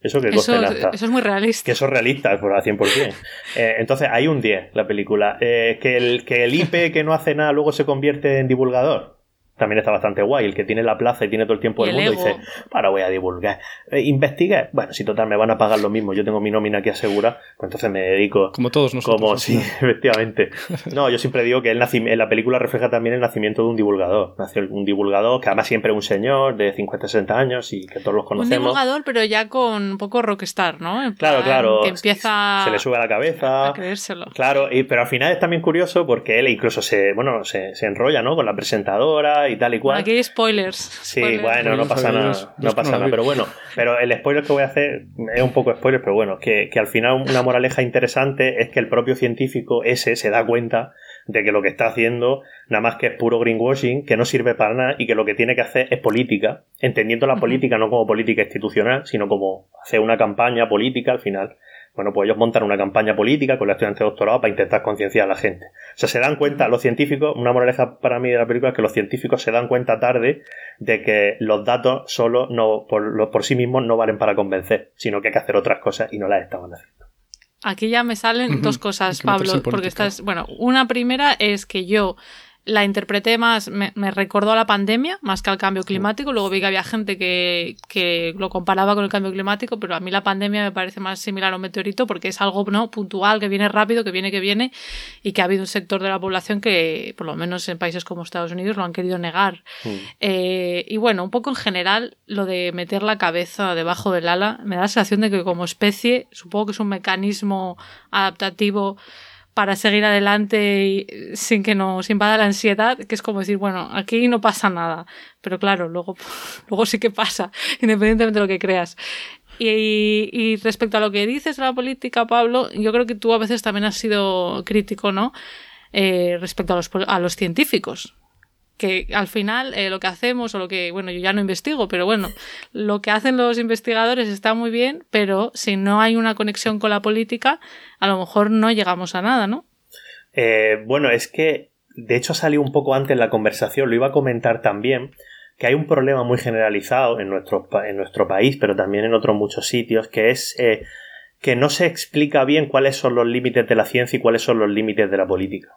Eso que eso, eso es muy realista. Que eso es realista, por al 100%. Eh, entonces, hay un 10 la película. que, el, que el IP que no hace nada luego se convierte en divulgador también está bastante guay. El que tiene la plaza y tiene todo el tiempo del mundo dice, para voy a divulgar. Eh, investigue. Bueno, si total me van a pagar lo mismo, yo tengo mi nómina aquí asegura, pues entonces me dedico. Como todos nosotros. Como, sí, efectivamente. No, yo siempre digo que el en la película refleja también el nacimiento de un divulgador. Nació un divulgador que además siempre es un señor de 50, 60 años y que todos los conocemos. Un divulgador, pero ya con un poco rockstar, ¿no? claro, claro. Que empieza. Se le sube a la cabeza. A creérselo. Claro, y, pero al final es también curioso porque él incluso se, bueno, se, se enrolla, ¿no? Con la presentadora y tal y cual. aquí hay spoilers. Sí, bueno, no pasa nada. No pasa nada. Pero bueno, pero el spoiler que voy a hacer es un poco spoiler, pero bueno, que, que al final una moraleja interesante es que el propio científico ese se da cuenta de que lo que está haciendo nada más que es puro greenwashing, que no sirve para nada y que lo que tiene que hacer es política, entendiendo la política no como política institucional, sino como hacer una campaña política al final bueno, pues ellos montan una campaña política con la estudiante de doctorado para intentar concienciar a la gente. O sea, se dan cuenta, los científicos, una moraleja para mí de la película es que los científicos se dan cuenta tarde de que los datos solo no, por, por sí mismos no valen para convencer, sino que hay que hacer otras cosas y no las estaban haciendo. Aquí ya me salen dos cosas, Pablo, porque estás, bueno, una primera es que yo la interpreté más, me, recordó a la pandemia más que al cambio climático. Luego vi que había gente que, que, lo comparaba con el cambio climático, pero a mí la pandemia me parece más similar a un meteorito porque es algo no puntual, que viene rápido, que viene, que viene, y que ha habido un sector de la población que, por lo menos en países como Estados Unidos, lo han querido negar. Mm. Eh, y bueno, un poco en general, lo de meter la cabeza debajo del ala, me da la sensación de que como especie, supongo que es un mecanismo adaptativo para seguir adelante y, sin que nos invada la ansiedad, que es como decir, bueno, aquí no pasa nada, pero claro, luego, luego sí que pasa, independientemente de lo que creas. Y, y respecto a lo que dices de la política, Pablo, yo creo que tú a veces también has sido crítico, ¿no? Eh, respecto a los, a los científicos que al final eh, lo que hacemos o lo que, bueno, yo ya no investigo, pero bueno, lo que hacen los investigadores está muy bien, pero si no hay una conexión con la política, a lo mejor no llegamos a nada, ¿no? Eh, bueno, es que de hecho salió un poco antes la conversación, lo iba a comentar también, que hay un problema muy generalizado en nuestro, en nuestro país, pero también en otros muchos sitios, que es eh, que no se explica bien cuáles son los límites de la ciencia y cuáles son los límites de la política.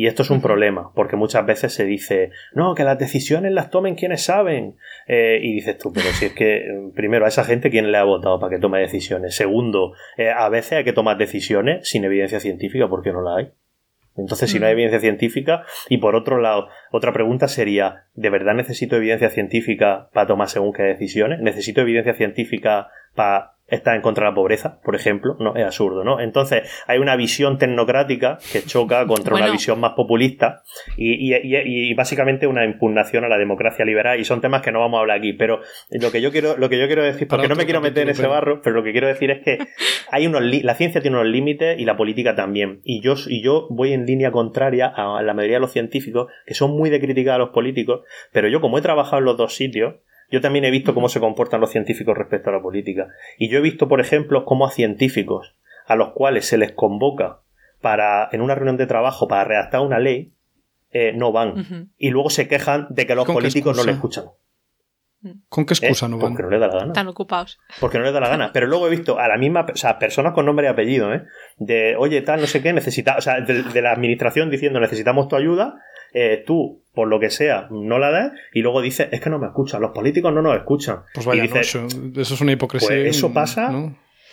Y esto es un problema, porque muchas veces se dice, no, que las decisiones las tomen quienes saben. Eh, y dices tú, pero si es que, primero, a esa gente, ¿quién le ha votado para que tome decisiones? Segundo, eh, a veces hay que tomar decisiones sin evidencia científica, porque no la hay. Entonces, si no hay evidencia científica, y por otro lado, otra pregunta sería, ¿de verdad necesito evidencia científica para tomar según qué decisiones? ¿Necesito evidencia científica para está en contra de la pobreza, por ejemplo, no es absurdo, ¿no? Entonces hay una visión tecnocrática que choca contra una visión más populista y, y, básicamente una impugnación a la democracia liberal. Y son temas que no vamos a hablar aquí, pero lo que yo quiero lo que yo quiero decir, porque no me quiero meter en ese barro, pero lo que quiero decir es que hay unos la ciencia tiene unos límites y la política también. Y yo y yo voy en línea contraria a la mayoría de los científicos que son muy de crítica a los políticos, pero yo como he trabajado en los dos sitios yo también he visto cómo se comportan los científicos respecto a la política. Y yo he visto, por ejemplo, cómo a científicos a los cuales se les convoca para, en una reunión de trabajo para redactar una ley, eh, no van. Y luego se quejan de que los políticos no le escuchan. ¿Con qué excusa no van? Porque no le da la gana. Están ocupados. Porque no le da la gana. Pero luego he visto a la misma, o sea, personas con nombre y apellido, ¿eh? De, oye, tal, no sé qué, necesita, o sea, de, la administración diciendo necesitamos tu ayuda, eh, tú, por lo que sea, no la das, y luego dices, es que no me escuchan, los políticos no nos escuchan. Pues vaya, eso, es una hipocresía. Pues eso pasa.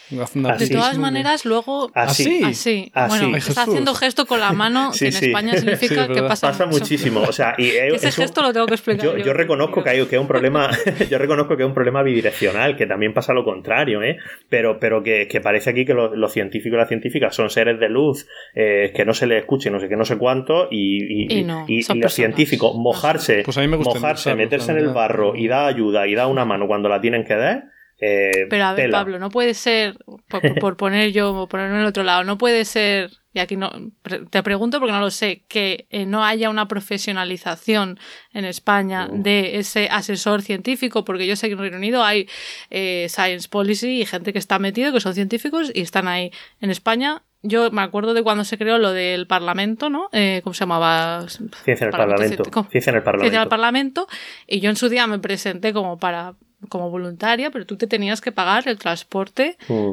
De todas maneras, luego. Así. así. Bueno, está haciendo gesto con la mano, que en España significa que pasa. Pasa muchísimo. O sea, y ese gesto lo tengo que explicar. Yo, yo, reconozco que hay que un problema. yo reconozco que es un problema bidireccional, que también pasa lo contrario, ¿eh? Pero, pero que, que parece aquí que los, científicos y las científicas son seres de luz, eh, que no se les escuche, no sé qué, no sé cuánto, y, y, y, los científicos mojarse, pues mojarse, meterse en el barro y dar ayuda y dar una mano cuando la tienen que dar eh, Pero a ver, Pablo, no puede ser, por, poner yo, o ponerme en el otro lado, no puede ser, y aquí no, te pregunto porque no lo sé, que eh, no haya una profesionalización en España de ese asesor científico, porque yo sé que en Reino Unido hay eh, Science Policy y gente que está metido, que son científicos y están ahí. En España yo me acuerdo de cuando se creó lo del Parlamento, ¿no? ¿Cómo se llamaba? Ciencia en el Parlamento. Ciencia en el Parlamento. Ciencia en el Parlamento. Y yo en su día me presenté como para como voluntaria, pero tú te tenías que pagar el transporte. Mm.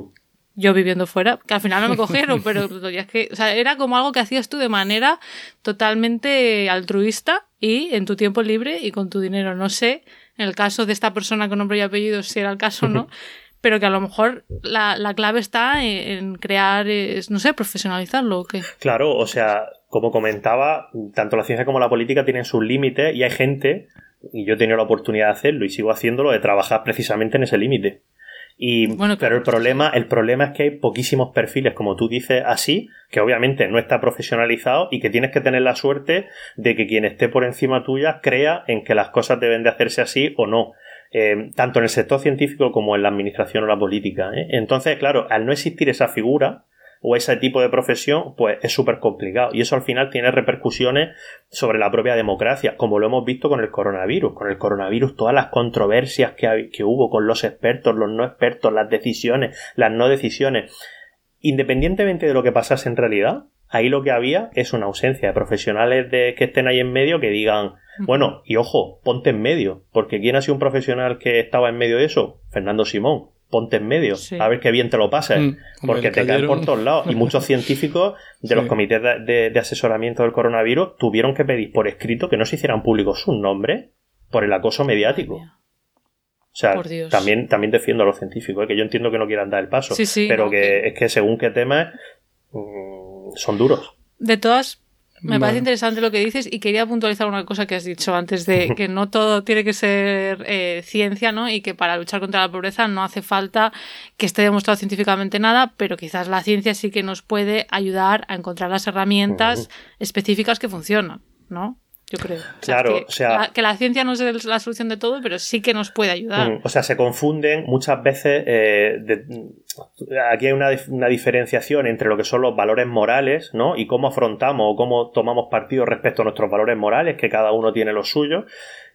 Yo viviendo fuera, que al final no me cogieron, pero es que, o sea, era como algo que hacías tú de manera totalmente altruista y en tu tiempo libre y con tu dinero. No sé, en el caso de esta persona con nombre y apellido, si era el caso o no, pero que a lo mejor la, la clave está en, crear, no sé, profesionalizarlo o qué. Claro, o sea, como comentaba, tanto la ciencia como la política tienen sus límites y hay gente y yo he tenido la oportunidad de hacerlo y sigo haciéndolo, de trabajar precisamente en ese límite. Y, pero el problema, el problema es que hay poquísimos perfiles, como tú dices, así, que obviamente no está profesionalizado y que tienes que tener la suerte de que quien esté por encima tuya crea en que las cosas deben de hacerse así o no. Eh, tanto en el sector científico como en la administración o la política. ¿eh? Entonces, claro, al no existir esa figura, o ese tipo de profesión, pues es súper complicado. Y eso al final tiene repercusiones sobre la propia democracia, como lo hemos visto con el coronavirus. Con el coronavirus, todas las controversias que, que hubo con los expertos, los no expertos, las decisiones, las no decisiones. Independientemente de lo que pasase en realidad, ahí lo que había es una ausencia de profesionales de, que estén ahí en medio que digan, bueno, y ojo, ponte en medio, porque ¿quién ha sido un profesional que estaba en medio de eso? Fernando Simón ponte en medio, a ver qué bien te lo pases, mm, porque te caen por todos lados. Y muchos científicos de los comités de, asesoramiento del coronavirus tuvieron que pedir por escrito que no se hicieran públicos sus nombres por el acoso mediático. O sea, también, también defiendo a los científicos, ¿eh? que yo entiendo que no quieran dar el paso, pero que, es que según qué temas mm, son duros. De todas me parece interesante lo que dices y quería puntualizar una cosa que has dicho antes de que no todo tiene que ser eh, ciencia, ¿no? Y que para luchar contra la pobreza no hace falta que esté demostrado científicamente nada, pero quizás la ciencia sí que nos puede ayudar a encontrar las herramientas específicas que funcionan, ¿no? Yo creo. claro, que, o sea, que la ciencia no es la solución de todo, pero sí que nos puede ayudar. Mm, o sea, se confunden muchas veces. Eh, aquí hay una, una, diferenciación entre lo que son los valores morales, ¿no? Y cómo afrontamos o cómo tomamos partido respecto a nuestros valores morales, que cada uno tiene los suyos.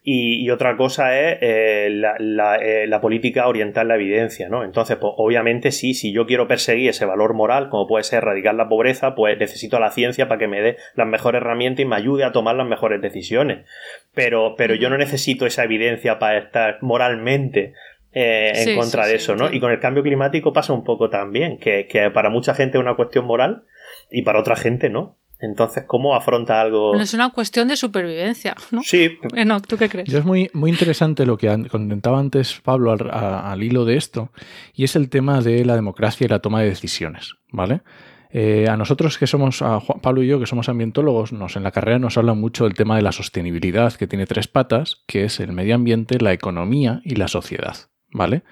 Y, otra cosa es eh, la, eh, la, política oriental la evidencia, ¿no? Entonces, pues obviamente sí, si yo quiero perseguir ese valor moral, como puede ser erradicar la pobreza, pues necesito a la ciencia para que me dé las mejores herramientas y me ayude a tomar las mejores decisiones. Pero, pero yo no necesito esa evidencia para estar moralmente eh, en contra de eso, ¿no? Y con el cambio climático pasa un poco también, que, que para mucha gente es una cuestión moral y para otra gente no. Entonces, ¿cómo afronta algo? es una cuestión de supervivencia, ¿no? Sí. no, ¿tú qué crees? Yo es muy, muy interesante lo que comentaba antes Pablo al, hilo de esto, y es el tema de la democracia y la toma de decisiones, ¿vale? Eh, a nosotros que somos, a Pablo y yo que somos ambientólogos, nos, en la carrera nos habla mucho del tema de la sostenibilidad, que tiene tres patas, que es el medio ambiente, la economía y la sociedad, ¿vale?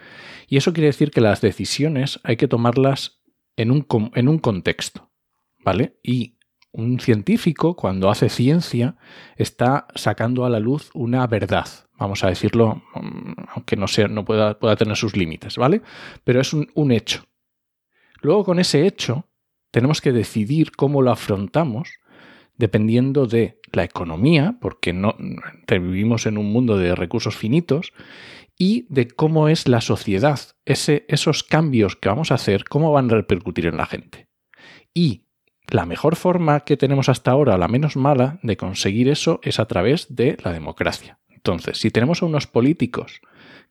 Y eso quiere decir que las decisiones hay que tomarlas en un, en un contexto, ¿vale? Y un científico, cuando hace ciencia, está sacando a la luz una verdad. Vamos a decirlo, mm, aunque no, sea, no pueda, tener sus límites, ¿vale? Pero es un, un hecho. Luego, con ese hecho, tenemos que decidir cómo lo afrontamos dependiendo de la economía, porque no vivimos en un mundo de recursos finitos, y de cómo es la sociedad. Ese, esos cambios que vamos a hacer, cómo van a repercutir en la gente. Y La mejor forma que tenemos hasta ahora, la menos mala, de conseguir eso es a través de la democracia. Entonces, si tenemos a unos políticos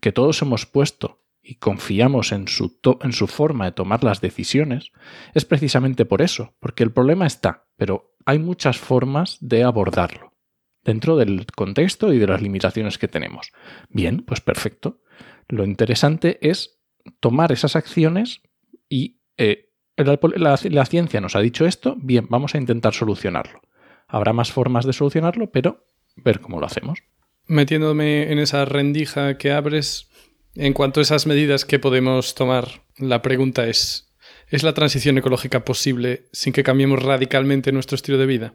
que todos hemos puesto y confiamos en su, forma de tomar las decisiones, es precisamente por eso, porque el problema está, pero hay muchas formas de abordarlo dentro del contexto y de las limitaciones que tenemos. Bien, pues perfecto. Lo interesante es tomar esas acciones y eh, la, ciencia nos ha dicho esto, bien, vamos a intentar solucionarlo. Habrá más formas de solucionarlo, pero ver cómo lo hacemos. Metiéndome en esa rendija que abres, en cuanto a esas medidas que podemos tomar, la pregunta es, ¿es la transición ecológica posible sin que cambiemos radicalmente nuestro estilo de vida?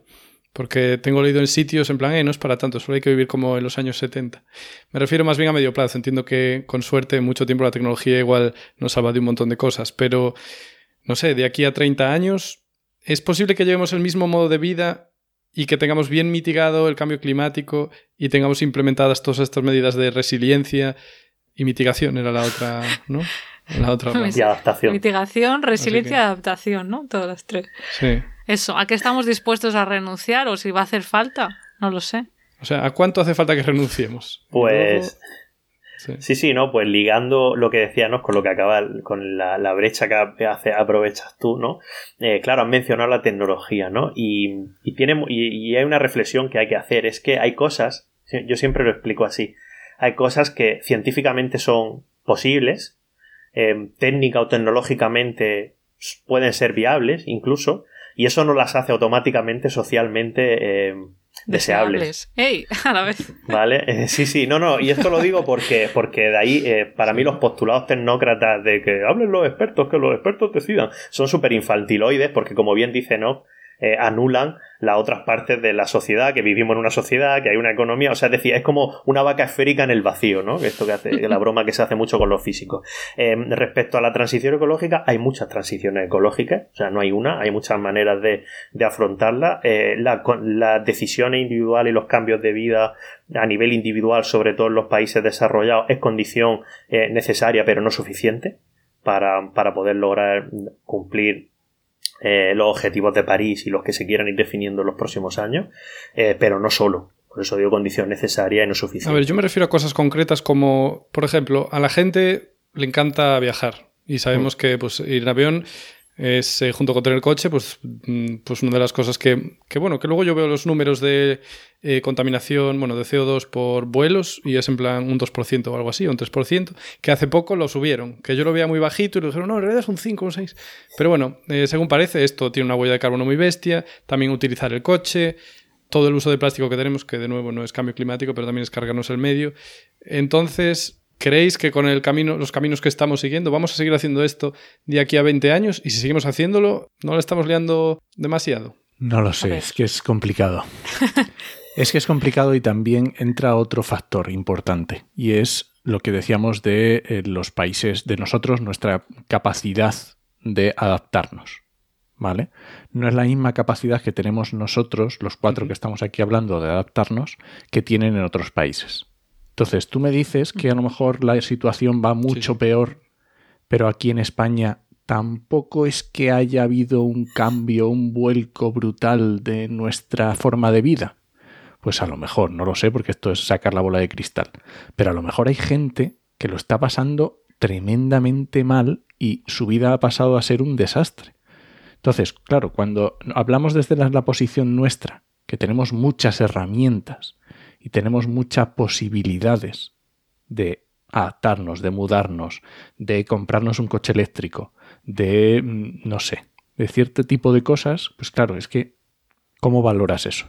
Porque tengo leído en sitios en plan, eh, no es para tanto, solo hay que vivir como en los años 70. Me refiero más bien a medio plazo. Entiendo que con suerte mucho tiempo la tecnología igual nos salva de un montón de cosas, pero no sé, de aquí a 30 años, ¿es posible que llevemos el mismo modo de vida y que tengamos bien mitigado el cambio climático y tengamos implementadas todas estas medidas de resiliencia y mitigación era la otra, ¿no? La otra y adaptación. Mitigación, resiliencia y adaptación, ¿no? Todas las tres. Sí. Eso, ¿a qué estamos dispuestos a renunciar o si va a hacer falta? No lo sé. O sea, ¿a cuánto hace falta que renunciemos? Pues Sí. sí, ¿no? Pues ligando lo que decíamos con lo que acaba, con la, brecha que hace, aprovechas tú, ¿no? Eh, claro, has mencionado la tecnología, ¿no? Y, tiene, y, hay una reflexión que hay que hacer, es que hay cosas, yo siempre lo explico así, hay cosas que científicamente son posibles, eh, técnica o tecnológicamente pueden ser viables incluso, y eso no las hace automáticamente socialmente eh, deseables. ¡Ey! A la vez. ¿Vale? Eh, sí, sí, no, no, y esto lo digo porque, porque de ahí, eh, para mí, los postulados tecnócratas de que hablen los expertos, que los expertos decidan, son súper infantiloides, porque como bien dice no, eh, anulan las otras partes de la sociedad, que vivimos en una sociedad, que hay una economía, o sea, es decir, es como una vaca esférica en el vacío, ¿no? Esto que hace, la broma que se hace mucho con los físicos. Eh, respecto a la transición ecológica, hay muchas transiciones ecológicas, o sea, no hay una, hay muchas maneras de, de afrontarla. Eh, las decisiones individuales y los cambios de vida a nivel individual, sobre todo en los países desarrollados, es condición necesaria, pero no suficiente para, para poder lograr cumplir eh, los objetivos de París y los que se quieran ir definiendo en los próximos años, eh, pero no solo. Por eso digo condición necesaria y no suficiente. A ver, yo me refiero a cosas concretas como, por ejemplo, a la gente le encanta viajar y sabemos mm. que pues, ir en avión es eh, junto con tener coche, pues, mm, pues una de las cosas que, que, bueno, que luego yo veo los números de eh, contaminación, bueno, de CO2 por vuelos y es en plan un 2% o algo así, un 3%, que hace poco lo subieron, que yo lo veía muy bajito y lo dijeron, no, en realidad es un 5 o un 6. Pero bueno, eh, según parece, esto tiene una huella de carbono muy bestia, también utilizar el coche, todo el uso de plástico que tenemos, que de nuevo no es cambio climático, pero también es cargarnos el medio. Entonces, ¿Creéis que con el camino, los caminos que estamos siguiendo vamos a seguir haciendo esto de aquí a 20 años? Y si seguimos haciéndolo, ¿no lo estamos liando demasiado? No lo sé, es que es complicado. es que es complicado y también entra otro factor importante y es lo que decíamos de eh, los países, de nosotros, nuestra capacidad de adaptarnos. ¿Vale? No es la misma capacidad que tenemos nosotros, los cuatro que estamos aquí hablando de adaptarnos, que tienen en otros países. Entonces, tú me dices que a lo mejor la situación va mucho peor, pero aquí en España tampoco es que haya habido un cambio, un vuelco brutal de nuestra forma de vida. Pues a lo mejor, no lo sé, porque esto es sacar la bola de cristal. Pero a lo mejor hay gente que lo está pasando tremendamente mal y su vida ha pasado a ser un desastre. Entonces, claro, cuando hablamos desde la posición nuestra, que tenemos muchas herramientas, y tenemos muchas posibilidades de adaptarnos, de mudarnos, de comprarnos un coche eléctrico, de, mm, no sé, de cierto tipo de cosas, pues claro, es que, ¿cómo valoras eso?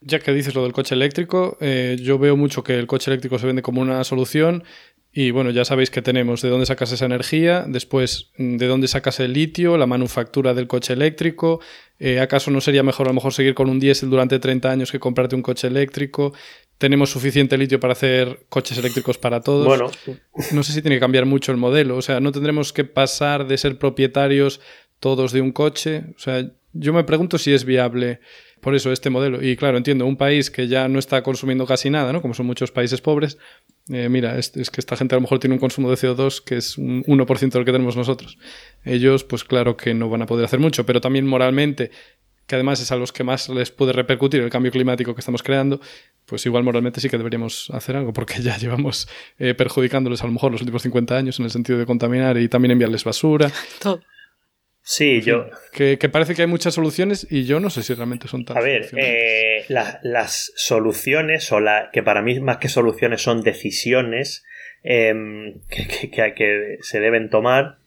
Ya que dices lo del coche eléctrico, eh, yo veo mucho que el coche eléctrico se vende como una solución y bueno, ya sabéis que tenemos de dónde sacas esa energía, después mm, de dónde sacas el litio, la manufactura del coche eléctrico. Eh, ¿Acaso no sería mejor a lo mejor seguir con un diésel durante 30 años que comprarte un coche eléctrico? Tenemos suficiente litio para hacer coches eléctricos para todos. Bueno. No sé si tiene que cambiar mucho el modelo. O sea, no tendremos que pasar de ser propietarios todos de un coche. O sea, yo me pregunto si es viable por eso este modelo. Y claro, entiendo, un país que ya no está consumiendo casi nada, ¿no? Como son muchos países pobres, eh, mira, es, que esta gente a lo mejor tiene un consumo de CO2 que es un 1% del que tenemos nosotros. Ellos, pues claro que no van a poder hacer mucho, pero también moralmente, que además es a los que más les puede repercutir el cambio climático que estamos creando, pues igual moralmente sí que deberíamos hacer algo, porque ya llevamos eh, perjudicándoles a lo mejor los últimos 50 años en el sentido de contaminar y también enviarles basura. Todo. Sí, yo. Que, parece que hay muchas soluciones y yo no sé si realmente son tan. A ver, eh, las soluciones, o la, que para mí más que soluciones son decisiones em, que, que, que, se deben tomar,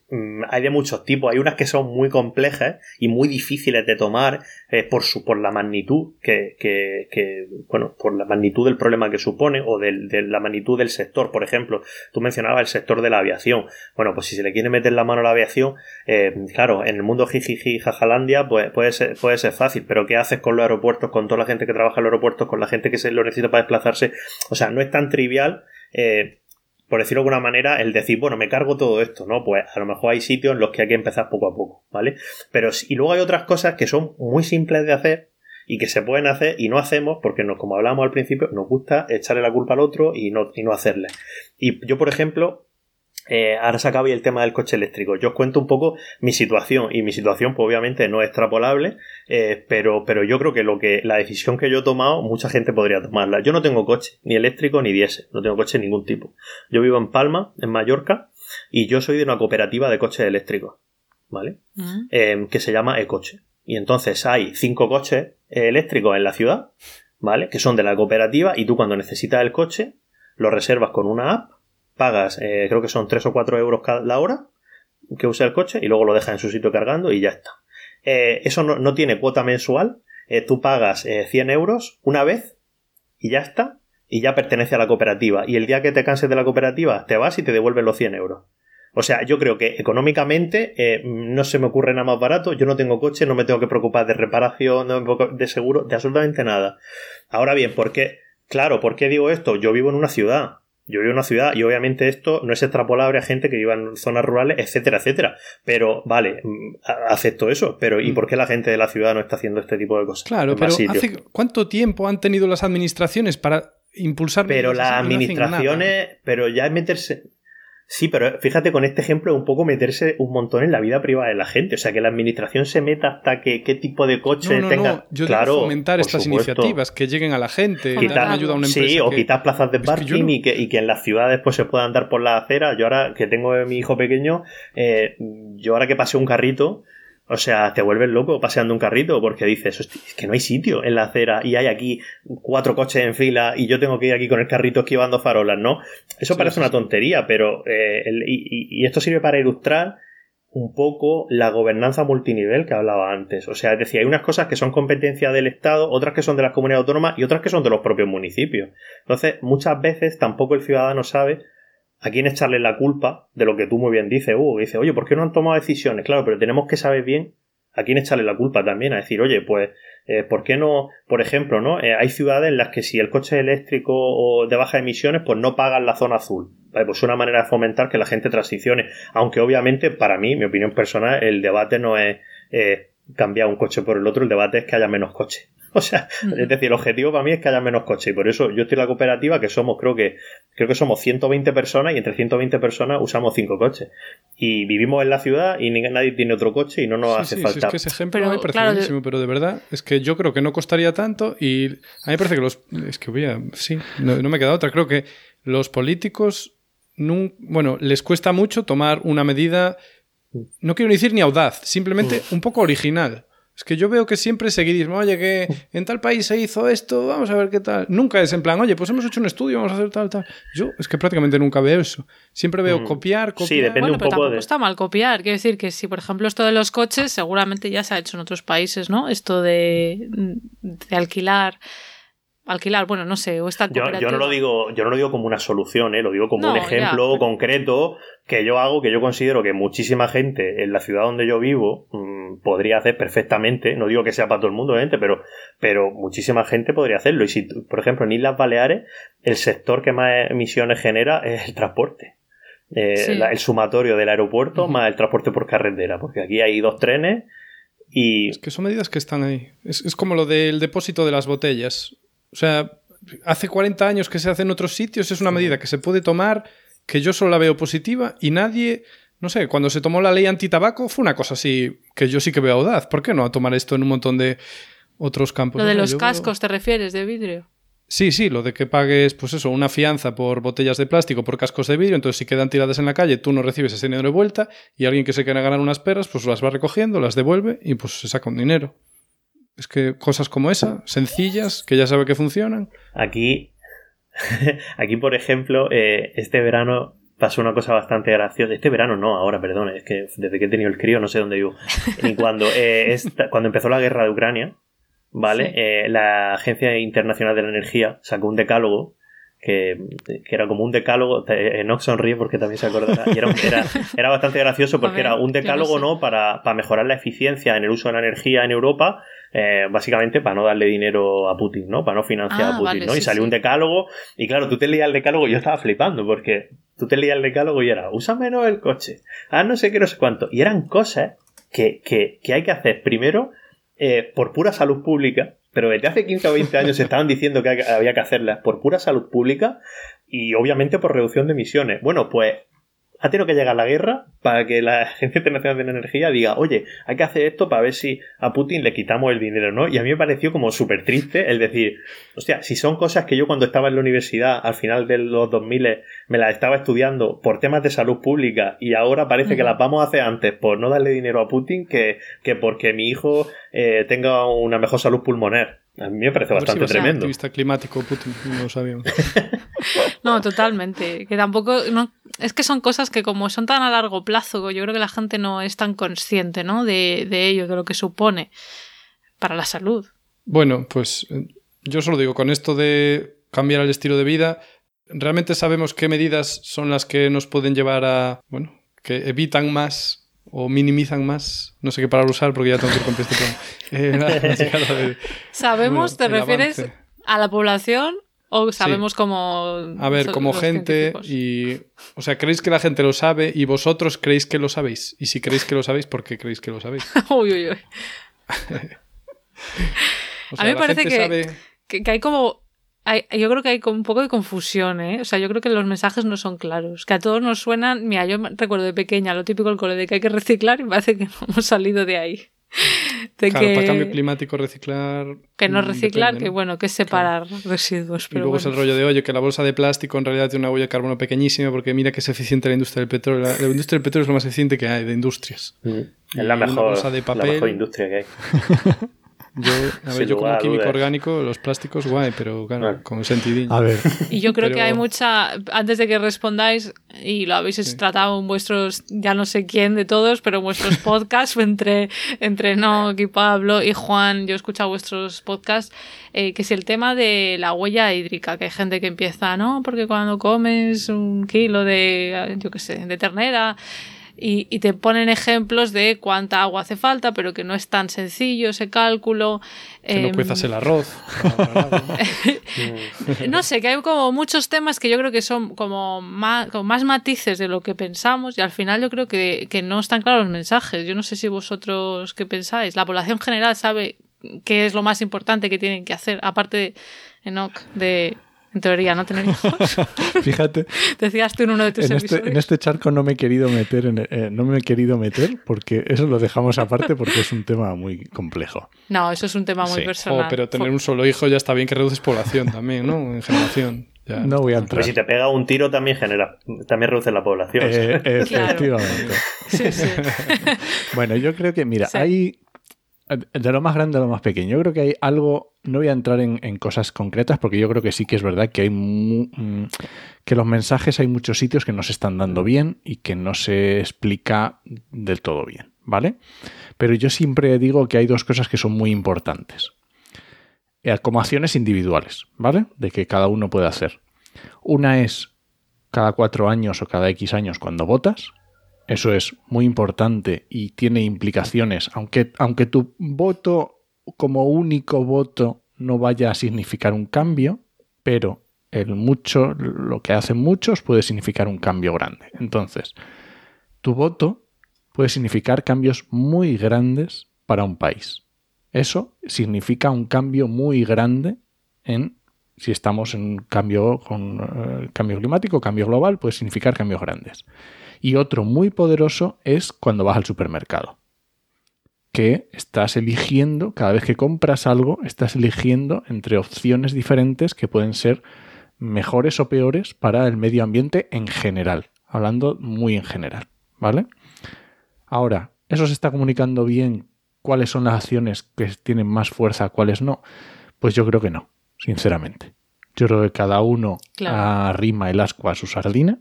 hay de muchos tipos. Hay unas que son muy complejas y muy difíciles de tomar eh, por, su, por la magnitud que, que, que, bueno, por la magnitud del problema que supone o de, la magnitud del sector. Por ejemplo, tú mencionabas el sector de la aviación. Bueno, pues si se le quiere meter la mano a la aviación, eh, claro, en el mundo jijiji jajalandia, pues puede ser, puede ser fácil, pero ¿qué haces con los aeropuertos, con toda la gente que trabaja en los aeropuertos, con la gente que se lo necesita para desplazarse? O sea, no es tan trivial. Eh, por decirlo de alguna manera, el decir, bueno, me cargo todo esto, ¿no? Pues a lo mejor hay sitios en los que hay que empezar poco a poco, ¿vale? Pero y luego hay otras cosas que son muy simples de hacer y que se pueden hacer y no hacemos porque nos, como hablábamos al principio, nos gusta echarle la culpa al otro y no, y no hacerle. Y yo, por ejemplo, eh, ahora se acaba el tema del coche eléctrico. Yo os cuento un poco mi situación y mi situación pues, obviamente no es extrapolable, eh, pero, pero yo creo que, lo que la decisión que yo he tomado mucha gente podría tomarla. Yo no tengo coche, ni eléctrico ni diésel, no tengo coche de ningún tipo. Yo vivo en Palma, en Mallorca, y yo soy de una cooperativa de coches eléctricos, ¿vale? Mm. Em, que se llama Ecoche. Y entonces hay cinco coches eléctricos en la ciudad, ¿vale? Que son de la cooperativa y tú cuando necesitas el coche lo reservas con una app pagas, eh, creo que son 3 o 4 euros cada hora que use el coche y luego lo dejas en su sitio cargando y ya está. Eh, eso no, tiene cuota mensual, eh, tú pagas 100 euros una vez y ya está, y ya pertenece a la cooperativa. Y el día que te canses de la cooperativa, te vas y te devuelven los 100 euros. O sea, yo creo que económicamente no se me ocurre nada más barato. Yo no tengo coche, no me tengo que preocupar de reparación, de seguro, de absolutamente nada. Ahora bien, ¿por qué? Claro, ¿por qué digo esto? Yo vivo en una ciudad. Yo vivo en una ciudad y obviamente esto no es extrapolable a gente que viva en zonas rurales, etcétera, etcétera. Pero, vale, mm, acepto eso. Pero, ¿y mm. por qué la gente de la ciudad no está haciendo este tipo de cosas? Claro, pero hace, ¿cuánto tiempo han tenido las administraciones para impulsar? Pero las administraciones, pero ya es meterse. Sí, pero fíjate con este ejemplo un poco meterse un montón en la vida privada de la gente. O sea, que la administración se meta hasta que qué tipo de coche no, tenga. No. Yo claro, fomentar estas iniciativas, que lleguen a la gente, quitar, ayuda a una empresa. Sí, o quitar plazas de parking y, que, y que en las ciudades pues se puedan dar por la acera. Yo ahora que tengo a mi hijo pequeño, eh, yo ahora que pase un carrito, o sea, te vuelves loco paseando un carrito porque dices, es que no hay sitio en la acera y hay aquí cuatro coches en fila y yo tengo que ir aquí con el carrito esquivando farolas, ¿no? Eso parece una tontería, pero eh, y, esto sirve para ilustrar un poco la gobernanza multinivel que hablaba antes. O sea, es decir, hay unas cosas que son competencia del Estado, otras que son de las comunidades autónomas y otras que son de los propios municipios. Entonces, muchas veces tampoco el ciudadano sabe a quién echarle la culpa de lo que tú muy bien dices, Hugo. Dice, oye, ¿por qué no han tomado decisiones? Claro, pero tenemos que saber bien a quién echarle la culpa también. A decir, oye, pues, eh, ¿por qué no? Por ejemplo, ¿no? Eh, hay ciudades en las que si el coche es eléctrico o de baja emisiones, pues no pagan la zona azul. Pues es una manera de fomentar que la gente transicione. Aunque obviamente, para mí, mi opinión personal, el debate no es eh, cambiar un coche por el otro, el debate es que haya menos coches. O sea, es decir, el objetivo para mí es que haya menos coches y por eso yo estoy en la cooperativa que somos, creo que, creo que somos 120 personas y entre 120 personas usamos 5 coches. Y vivimos en la ciudad y nadie tiene otro coche y no nos hace falta. Sí, es que ese ejemplo pero, me parece buenísimo, pero de verdad es que yo creo que no costaría tanto y a mí me parece que los. Es que voy a. Sí, no, no me queda otra. Creo que los políticos. bueno, les cuesta mucho tomar una medida. No quiero decir ni audaz, simplemente un poco original. Es que yo veo que siempre seguidismo, oye, que en tal país se hizo esto, vamos a ver qué tal. Nunca es en plan, oye, pues hemos hecho un estudio, vamos a hacer tal, tal. Yo es que prácticamente nunca veo eso. Siempre veo mm. copiar, copiar. Sí, depende un pero poco tampoco está mal copiar. Quiero decir que si, por ejemplo, esto de los coches, seguramente ya se ha hecho en otros países, ¿no? Esto de, de alquilar alquilar, bueno, no sé, o esta yo, yo, no lo digo, yo no lo digo como una solución, ¿eh? lo digo como un ejemplo concreto que yo hago, que yo considero que muchísima gente en la ciudad donde yo vivo mm, podría hacer perfectamente, no digo que sea para todo el mundo, obviamente, pero, pero muchísima gente podría hacerlo. Y si, por ejemplo, en Islas Baleares, el sector que más emisiones genera es el transporte. Eh, el sumatorio del aeropuerto más el transporte por carretera, porque aquí hay dos trenes Y... Es que son medidas que están ahí. Es, es como lo del depósito de las botellas. O sea, hace 40 años que se hace en otros sitios, es una medida que se puede tomar, que yo solo la veo positiva y nadie no sé, cuando se tomó la ley antitabaco fue una cosa así que yo sí que veo audaz. ¿Por qué no tomar esto en un montón de otros campos? Lo de No, los cascos, ¿te refieres? De vidrio. Sí, sí, lo de que pagues, pues eso, una fianza por botellas de plástico, por cascos de vidrio, entonces si quedan tiradas en la calle, tú no recibes ese dinero de vuelta y alguien que se quiera ganar unas perras, pues las va recogiendo, las devuelve y pues se saca un dinero. Es que cosas como esa, sencillas, que ya sabe que funcionan. Aquí, aquí por ejemplo, eh, este verano pasó una cosa bastante graciosa. Este verano no, ahora, perdón, es que desde que he tenido el crío no sé dónde vivo. Ni cuando, eh, esta- cuando empezó la guerra de Ucrania, ¿vale? Sí. Eh, la Agencia Internacional de la Energía sacó un decálogo que, que era como un decálogo. eh, Enoch sonríe porque también se acordará. Y era, era, era bastante gracioso porque ver, era un decálogo. ¿no? Para, para mejorar la eficiencia en el uso de la energía en Europa. eh, básicamente para no darle dinero a Putin, ¿no? Para no financiar Ah, a Putin, vale, ¿no? Y salió sí. un decálogo y claro, tú te leías el decálogo y yo estaba flipando porque tú te leías el decálogo y era, usa menos el coche, ah, no sé qué, no sé cuánto. Y eran cosas que, que, que hay que hacer primero eh, por pura salud pública, pero desde hace 15 o 20 años se estaban diciendo que había que hacerlas por pura salud pública y obviamente por reducción de emisiones. Bueno, pues ha tenido que llegar la guerra para que la Agencia Internacional de la Energía diga, oye, hay que hacer esto para ver si a Putin le quitamos el dinero, ¿no? Y a mí me pareció como súper triste el decir, hostia, si son cosas que yo cuando estaba en la universidad, al final de los 2000, me las estaba estudiando por temas de salud pública y ahora parece que las vamos a hacer antes por no darle dinero a Putin que, que porque mi hijo eh, tenga una mejor salud pulmonar. A mí me parece si bastante tremendo. activista climático, Putin, no lo sabíamos. No, totalmente. Que tampoco. No, es que son cosas que, como son tan a largo plazo, yo creo que la gente no es tan consciente, ¿no? De, de ello, de lo que supone para la salud. Bueno, pues eh, yo solo digo, con esto de cambiar el estilo de vida, ¿realmente sabemos qué medidas son las que nos pueden llevar a, bueno, que evitan más o minimizan más? No sé qué palabra usar porque ya tengo que ir con este plan. Eh, la- la llegada de- ¿Sabemos, Bueno, te refieres avance. a la población o sabemos como. A ver, so- como gente y... O sea, ¿creéis que la gente lo sabe y vosotros creéis que lo sabéis? Y si creéis que lo sabéis, ¿por qué creéis que lo sabéis? uy, uy, uy. O A mí me parece gente que- sabe- Que, que hay como. Hay- yo creo que hay como un poco de confusión, ¿eh? O sea, yo creo que los mensajes no son claros. Que a todos nos suenan. Mira, yo me- recuerdo de pequeña lo típico del cole de que hay que reciclar y me parece que no hemos salido de ahí. De Claro, que, para cambio climático reciclar... que no mm, reciclar, depende, que ¿no? bueno, que es separar residuos. Y Pero luego es el rollo de, oye, que la bolsa de plástico en realidad tiene una huella de carbono pequeñísima porque mira que es eficiente la industria del petróleo. La, la industria del petróleo es lo más eficiente que hay de industrias. Mm. Y Es la mejor, bolsa de la mejor industria que hay. Yo, a ver, Sin yo como químico dudas. orgánico, los plásticos, guay, pero claro, con sentidillo. A ver, Y yo creo que hay mucha. Antes de que respondáis, y lo habéis Sí. tratado en vuestros, ya no sé quién de todos, pero en vuestros podcasts, entre, entre Nock y Pablo y Juan, yo he escuchado vuestros podcasts, eh, que es el tema de la huella hídrica, que hay gente que empieza, ¿no? Porque cuando comes un kilo de, yo qué sé, de ternera. Y, y te ponen ejemplos de cuánta agua hace falta, pero que no es tan sencillo ese cálculo. que no Em, cuezas el arroz. no sé, que hay como muchos temas que yo creo que son como más, como más matices de lo que pensamos y al final yo creo que, que no están claros los mensajes. Yo no sé si vosotros qué pensáis. La población general sabe qué es lo más importante que tienen que hacer, aparte de Enoch, de, en teoría, no tener hijos. fíjate, Decías tú en uno de tus en este, en este charco no me he querido meter, en- eh, no me he querido meter porque eso lo dejamos aparte porque es un tema muy complejo. No, eso es un tema muy Sí. Personal. pero tener un solo hijo ya está bien que reduces población también, ¿no? En generación. Ya. No voy a entrar. Pero si te pega un tiro también genera, también reduce la población. Eh, Claro. efectivamente. Sí, sí. Bueno, yo creo que, mira, Sí. hay de lo más grande a lo más pequeño. Yo creo que hay algo, no voy a entrar en, cosas concretas porque yo creo que sí que es verdad que hay mm, que los mensajes hay muchos sitios que no se están dando bien y que no se explica del todo bien, ¿vale? Pero yo siempre digo que hay dos cosas que son muy importantes. Eh, Como acciones individuales, ¿vale? De que cada uno puede hacer. Una es cada cuatro años o cada X años cuando votas, eso es muy importante y tiene implicaciones, aunque, aunque tu voto como único voto no vaya a significar un cambio, pero el mucho, lo que hacen muchos puede significar un cambio grande. Entonces, tu voto puede significar cambios muy grandes para un país. Eso significa un cambio muy grande en si estamos en cambio con eh, cambio climático, cambio global, puede significar cambios grandes. Y otro muy poderoso es cuando vas al supermercado. Que estás eligiendo, cada vez que compras algo, estás eligiendo entre opciones diferentes que pueden ser mejores o peores para el medio ambiente en general. Hablando muy en general. ¿Vale? Ahora, ¿eso se está comunicando bien cuáles son las acciones que tienen más fuerza, cuáles no? Pues yo creo que no sinceramente. Yo creo que cada uno arrima el asco a su sardina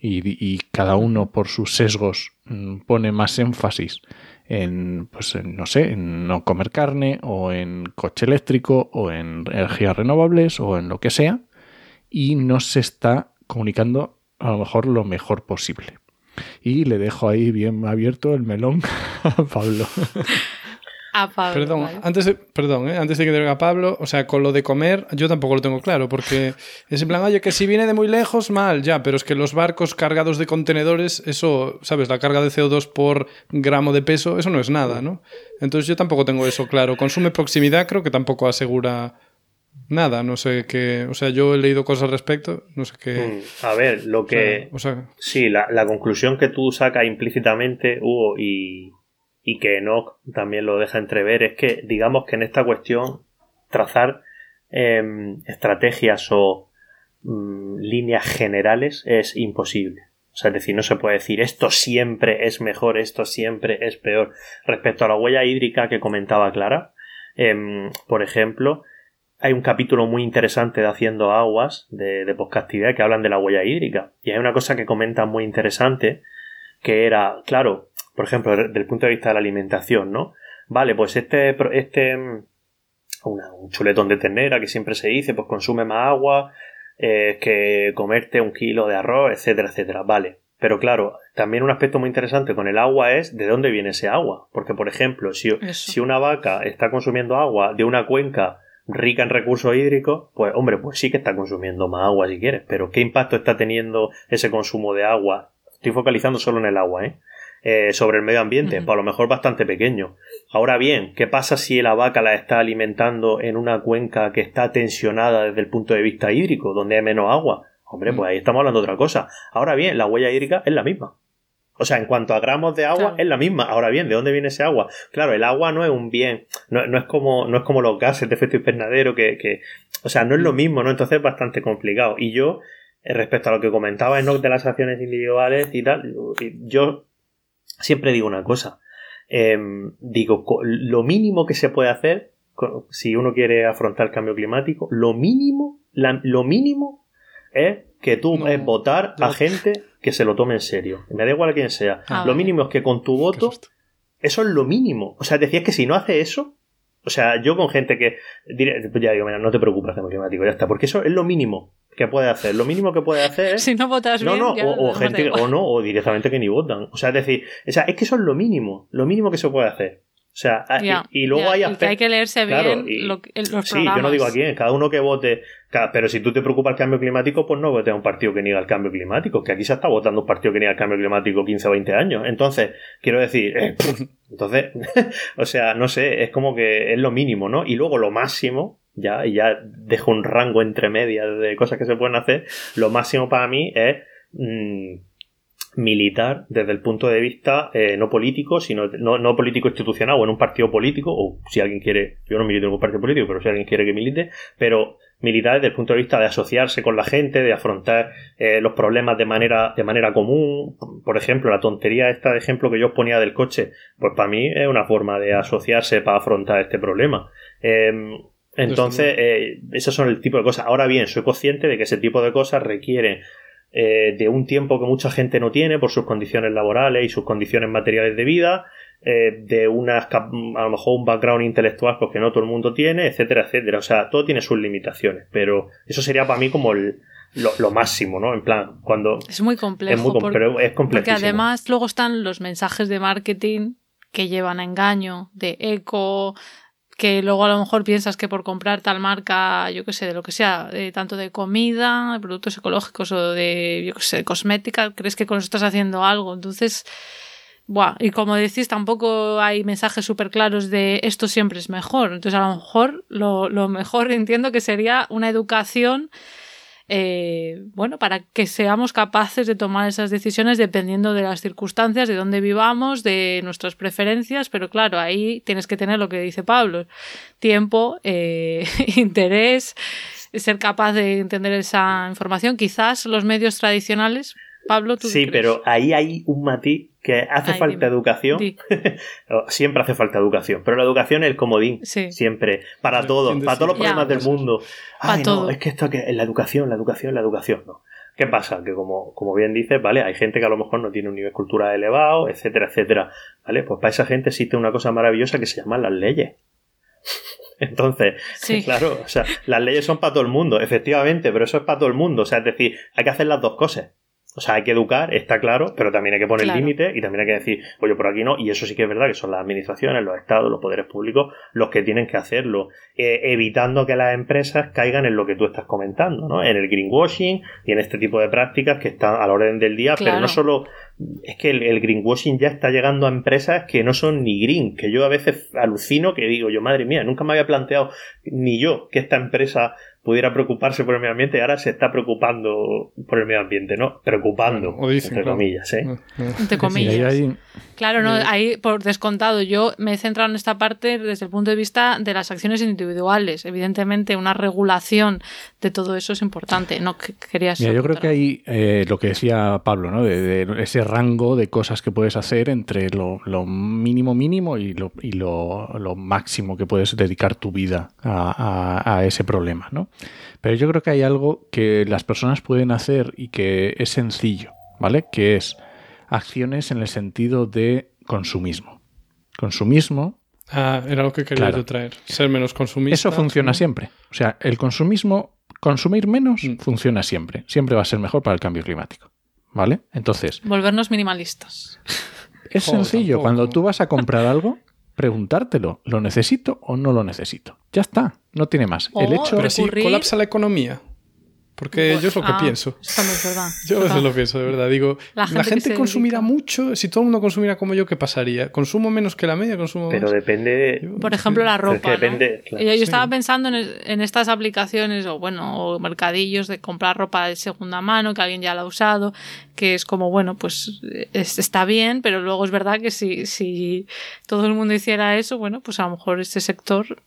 y, cada uno por sus sesgos mm, pone más énfasis en, pues, no sé, en no comer carne o en coche eléctrico o en energías renovables o en lo que sea y no se está comunicando a lo mejor lo mejor posible. Y le dejo ahí bien abierto el melón a Pablo. Perdón, antes de, perdón ¿eh? antes de que diga Pablo, o sea, con lo de comer, yo tampoco lo tengo claro, porque es en plan, oye, que si viene de muy lejos, mal, ya, pero es que los barcos cargados de contenedores, eso, ¿sabes? La carga de CO2 por gramo de peso, eso no es nada, ¿no? Entonces yo tampoco tengo eso claro. Consume proximidad, creo que tampoco asegura nada, no sé qué. O sea, yo he leído cosas al respecto, no sé qué. Mm, a ver, lo que. sí, la, la, conclusión que tú sacas implícitamente, Hugo, y, y que Enoch también lo deja entrever, es que digamos que en esta cuestión trazar em, estrategias o mm, líneas generales es imposible. O sea, es decir, no se puede decir esto siempre es mejor, esto siempre es peor. Respecto a la huella hídrica que comentaba Clara, em, por ejemplo, hay un capítulo muy interesante de Haciendo Aguas de, de Podcastidad que hablan de la huella hídrica. Y hay una cosa que comentan muy interesante que era, claro, por ejemplo, desde el punto de vista de la alimentación, ¿no? Vale, pues este, este mm, un chuletón de ternera que siempre se dice, pues consume más agua eh, que comerte un kilo de arroz, etcétera, etcétera. Vale. Pero claro, también un aspecto muy interesante con el agua es de dónde viene ese agua. Porque, por ejemplo, si, si una vaca está consumiendo agua de una cuenca rica en recursos hídricos, pues hombre, pues sí que está consumiendo más agua si quieres. Pero ¿qué impacto está teniendo ese consumo de agua? Estoy focalizando solo en el agua, ¿eh? Eh, sobre el medio ambiente, pues a lo mejor bastante pequeño. Ahora bien, ¿qué pasa si la vaca la está alimentando en una cuenca que está tensionada desde el punto de vista hídrico, donde hay menos agua? Hombre, pues ahí estamos hablando de otra cosa. Ahora bien, la huella hídrica es la misma. O sea, en cuanto a gramos de agua, es la misma. Ahora bien, ¿de dónde viene ese agua? Claro, el agua no es un bien, no, es como, no es como los gases de efecto invernadero que, que, o sea, no es lo mismo, ¿no? Entonces es bastante complicado. Y yo, eh, respecto a lo que comentaba Enoch de las acciones individuales y tal, yo siempre digo una cosa. Em, digo, lo mínimo que se puede hacer si uno quiere afrontar el cambio climático, lo mínimo, lo mínimo es que tú es votar a gente que se lo tome en serio. Me da igual a quién sea. Ah, lo mínimo es que con tu voto, eso es lo mínimo. O sea, decías que si no hace eso, o sea, yo con gente que. Pues ya digo, mira, no te preocupes, cambio climático, ya está. Porque eso es lo mínimo que puede hacer. Lo mínimo que puede hacer es. Si no votas no, No, o, gente, o no, o directamente que ni votan. O sea, es decir, o sea, es que eso es lo mínimo. Lo mínimo que se puede hacer. O sea, y, luego hay que hay que leerse bien los Sí, yo no digo a quién, cada uno que vote. pero si tú te preocupas el cambio climático, pues no votes a un partido que niega el cambio climático. Que aquí se está votando un partido que niega el cambio climático 15 o 20 años. Entonces, quiero decir, eh, entonces, o sea, no sé, es como que es lo mínimo, ¿no? Y luego lo máximo, ya, y ya dejo un rango entre medias de cosas que se pueden hacer, lo máximo para mí es mm, militar desde el punto de vista eh, no político, sino no, no, político institucional o en un partido político, o si alguien quiere, yo no milito en un partido político, pero si alguien quiere que milite, pero militar desde el punto de vista de asociarse con la gente, de afrontar eh, los problemas de manera, de manera común. Por ejemplo, la tontería esta de ejemplo que yo os ponía del coche, pues para mí es una forma de asociarse para afrontar este problema. Em, entonces, eh, esos son el tipo de cosas. Ahora bien, soy consciente de que ese tipo de cosas requieren eh, de un tiempo que mucha gente no tiene por sus condiciones laborales y sus condiciones materiales de vida, eh, de unas, a lo mejor un background intelectual pues, que no todo el mundo tiene, etcétera, etcétera. O sea, todo tiene sus limitaciones, pero eso sería para mí como lo, máximo, ¿no? En plan, cuando... Es muy complejo. Es muy, pero es Porque además luego están los mensajes de marketing que llevan a engaño, de eco, que luego a lo mejor piensas que por comprar tal marca, yo qué sé, de lo que sea, tanto de comida, de productos ecológicos o de, yo qué sé, cosmética, crees que con eso estás haciendo algo. Entonces, Buah, y como decís, tampoco hay mensajes súper claros de esto siempre es mejor. Entonces, a lo mejor lo, lo mejor entiendo que sería una educación eh, bueno, para que seamos capaces de tomar esas decisiones dependiendo de las circunstancias, de dónde vivamos, de nuestras preferencias, pero claro, ahí tienes que tener lo que dice Pablo, tiempo, eh, interés, ser capaz de entender esa información. Quizás los medios tradicionales Pablo, ¿tú Sí, pero ahí hay un matiz que hace falta educación. Siempre hace falta educación, pero la educación es el comodín. Siempre. Para todo, para todos los problemas del mundo. Ay, no, es que esto es la educación, la educación, la educación, no. ¿Qué pasa? Que como, como bien dices, ¿vale? Hay gente que a lo mejor no tiene un nivel cultural elevado, etcétera, etcétera. ¿Vale? Pues para esa gente existe una cosa maravillosa que se llama las leyes. Entonces, claro, o sea, las leyes son para todo el mundo, efectivamente, pero eso es para todo el mundo. O sea, es decir, hay que hacer las dos cosas. O sea, hay que educar, está claro, pero también hay que poner límites y también hay que decir, oye, por aquí no, y eso sí que es verdad que son las administraciones, los estados, los poderes públicos los que tienen que hacerlo, eh, evitando que las empresas caigan en lo que tú estás comentando, ¿no? En el greenwashing y en este tipo de prácticas que están a la orden del día, pero no solo es que el, el, greenwashing ya está llegando a empresas que no son ni green, que yo a veces alucino que digo yo, madre mía, nunca me había planteado ni yo que esta empresa pudiera preocuparse por el medio ambiente y ahora se está preocupando por el medio ambiente, ¿no? Preocupando, entre comillas, ¿eh? Entre comillas. Claro, no, ahí por descontado. Yo me he centrado en esta parte desde el punto de vista de las acciones individuales. Evidentemente, una regulación de todo eso es importante. No querías. Mira, yo creo que hay eh, lo que decía Pablo, ¿no? De, ese rango de cosas que puedes hacer entre lo, mínimo mínimo y, lo, y lo, máximo que puedes dedicar tu vida a, a ese problema, ¿no? Pero yo creo que hay algo que las personas pueden hacer y que es sencillo, ¿vale? Que es acciones en el sentido de consumismo. Consumismo. Ah, era lo que quería traer. Ser menos consumista. Eso funciona siempre. O sea, el consumismo, consumir menos, mm. funciona siempre. Siempre va a ser mejor para el cambio climático. ¿Vale? Entonces. Volvernos minimalistas. Es sencillo. Cuando tú vas a comprar algo, preguntártelo. ¿Lo necesito o no lo necesito? Ya está. No tiene más. el hecho Pero si colapsa la economía. Porque yo es lo que ah, pienso. Yo a veces lo pienso, de verdad. Digo, la gente, consumirá mucho. Si todo el mundo consumiera como yo, ¿qué pasaría? ¿Consumo menos que la media? ¿Consumo Pero depende. Por ejemplo, la ropa. Depende, Yo, estaba pensando en, estas aplicaciones o, bueno, o mercadillos de comprar ropa de segunda mano que alguien ya la ha usado. Que es como, bueno, pues está bien, pero luego es verdad que si, si todo el mundo hiciera eso, bueno, pues a lo mejor este sector,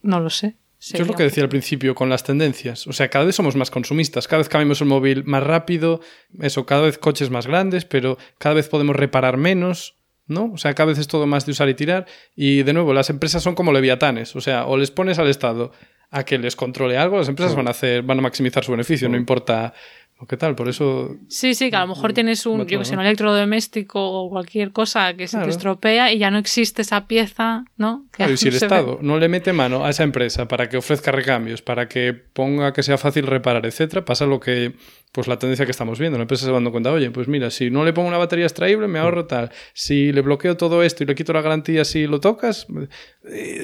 no lo sé. Yo es lo que decía al principio con las tendencias. O sea, cada vez somos más consumistas, cada vez cambiamos el móvil más rápido, eso, cada vez coches más grandes, pero cada vez podemos reparar menos, ¿no? O sea, cada vez es todo más de usar y tirar. Y de nuevo, las empresas son como leviatanes. O sea, o les pones al Estado a que les controle algo, las empresas van a hacer, van a maximizar su beneficio, no importa ¿O qué tal? Por eso. Sí, sí, que a lo mejor tienes un, yo que sé, un electrodoméstico o cualquier cosa que se te estropea y ya no existe esa pieza, ¿no? Claro, y si el Estado no le mete mano a esa empresa para que ofrezca recambios, para que ponga que sea fácil reparar, etcétera, pasa lo que. Pues la tendencia que estamos viendo. La empresa se va dando cuenta, oye, pues mira, si no le pongo una batería extraíble, me ahorro tal. Si le bloqueo todo esto y le quito la garantía si lo tocas.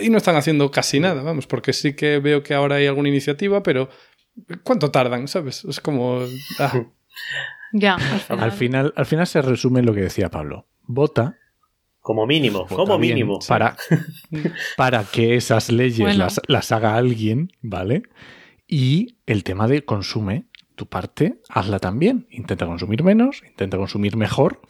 Y no están haciendo casi nada, vamos, porque sí que veo que ahora hay alguna iniciativa, pero ¿Cuánto tardan? ¿Sabes? Es como. Ah. Ya. Al final. al final. se resume lo que decía Pablo. Vota. Como mínimo, como mínimo. Para, para que esas leyes las, las haga alguien, ¿vale? Y el tema de consume tu parte, hazla también. Intenta consumir menos, intenta consumir mejor.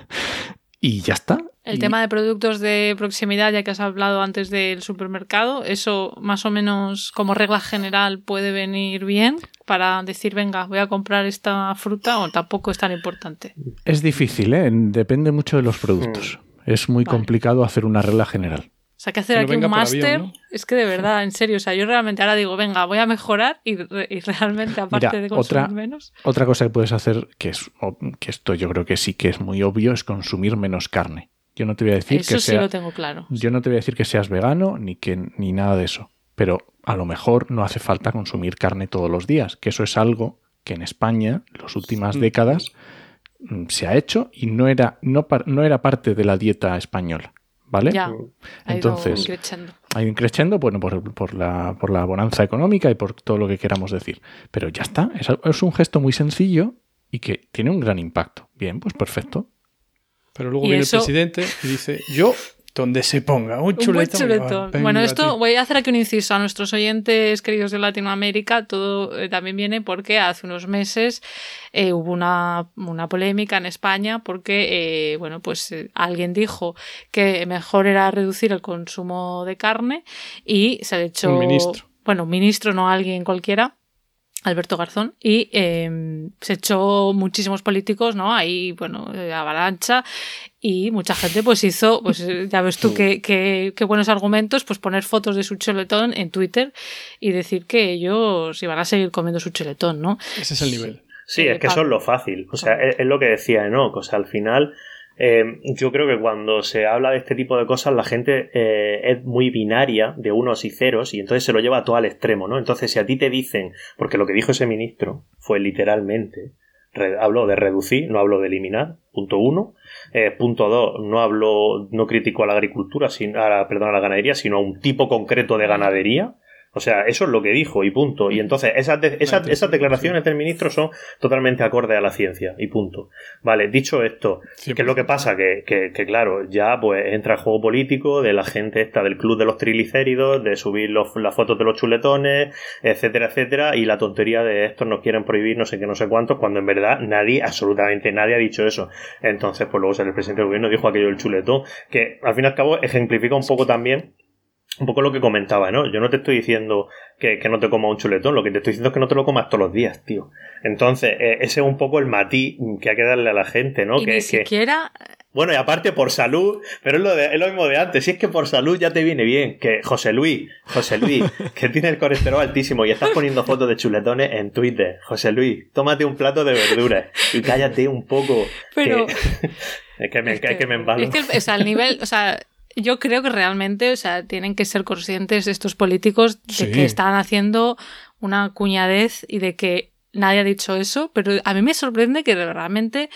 y ya está. El tema de productos de proximidad, ya que has hablado antes del supermercado, eso más o menos como regla general puede venir bien para decir, venga, voy a comprar esta fruta o tampoco es tan importante. Es difícil, ¿eh? depende mucho de los productos. Mm. Es muy complicado hacer una regla general. O sea, que hacer aquí un máster es que de verdad, en serio, o sea, yo realmente ahora digo, venga, voy a mejorar y, realmente, aparte de consumir menos. Otra cosa que puedes hacer, que, es, que esto yo creo que sí que es muy obvio, es consumir menos carne. Yo no te voy a decir que sí lo tengo claro. Yo no te voy a decir que seas vegano ni que ni nada de eso, pero a lo mejor no hace falta consumir carne todos los días, que eso es algo que en España, en las últimas décadas, mm, se ha hecho y no era, no, no era parte de la dieta española. ¿Vale? Ya, Entonces, hay un crescendo, bueno, por, por, la, por la bonanza económica y por todo lo que queramos decir. Pero ya está, es, es un gesto muy sencillo y que tiene un gran impacto. Bien, pues perfecto. Pero luego viene el presidente y dice, yo donde se ponga un chuletón. bueno, esto voy a hacer aquí un inciso a nuestros oyentes queridos de Latinoamérica. Todo eh, también viene porque hace unos meses eh, hubo una, una, polémica en España porque, eh, bueno, pues alguien dijo que mejor era reducir el consumo de carne y se ha hecho. Un ministro. Bueno, un ministro, no alguien cualquiera Alberto Garzón, y em, se echó muchísimos políticos, ¿no? Ahí, bueno, avalancha, y mucha gente pues hizo, pues ya ves tú qué, qué, qué, buenos argumentos, pues poner fotos de su chuletón en Twitter y decir que ellos iban a seguir comiendo su chuletón, ¿no? Ese es el nivel. Sí, es que eso es lo fácil. O sea, es, lo que decía ¿no? O sea, al final eh, yo creo que cuando se habla de este tipo de cosas la gente eh, es muy binaria de unos y ceros y entonces se lo lleva todo al extremo, ¿no? Entonces si a ti te dicen, porque lo que dijo ese ministro fue literalmente, habló de reducir, no habló de eliminar, punto uno. Eh, punto dos, no habló, no criticó a la agricultura, sin, a, perdón, a la ganadería, sino a un tipo concreto de ganadería. O sea, eso es lo que dijo y punto. Y entonces esas, esas, declaraciones del ministro son totalmente acordes a la ciencia y punto. Vale, dicho esto, ¿qué es lo que pasa? Que, que, que, claro, ya pues entra el juego político de la gente esta del club de los triglicéridos, de subir los, las fotos de los chuletones, etcétera, etcétera, y la tontería de estos nos quieren prohibir no sé qué, no sé cuántos, cuando en verdad nadie, absolutamente nadie ha dicho eso. Entonces, pues luego el presidente del gobierno dijo aquello del chuletón, que al fin y al cabo ejemplifica un poco también un poco lo que comentaba, ¿no? Yo no te estoy diciendo que, no te coma un chuletón, lo que te estoy diciendo es que no te lo comas todos los días, tío. Entonces, eh, ese es un poco el matiz que hay que darle a la gente, ¿no? Y que, ni siquiera... Bueno, y aparte por salud, pero es lo, de, es lo mismo de antes, si es que por salud ya te viene bien, que José Luis, José Luis, que tiene el colesterol altísimo y estás poniendo fotos de chuletones en Twitter, José Luis, tómate un plato de verduras y cállate un poco. Pero... es que me, es que, me Es que, o sea, el nivel, o sea, yo creo que realmente, o sea, tienen que ser conscientes estos políticos de que están haciendo una cuñadez y de que nadie ha dicho eso, pero a mí me sorprende que realmente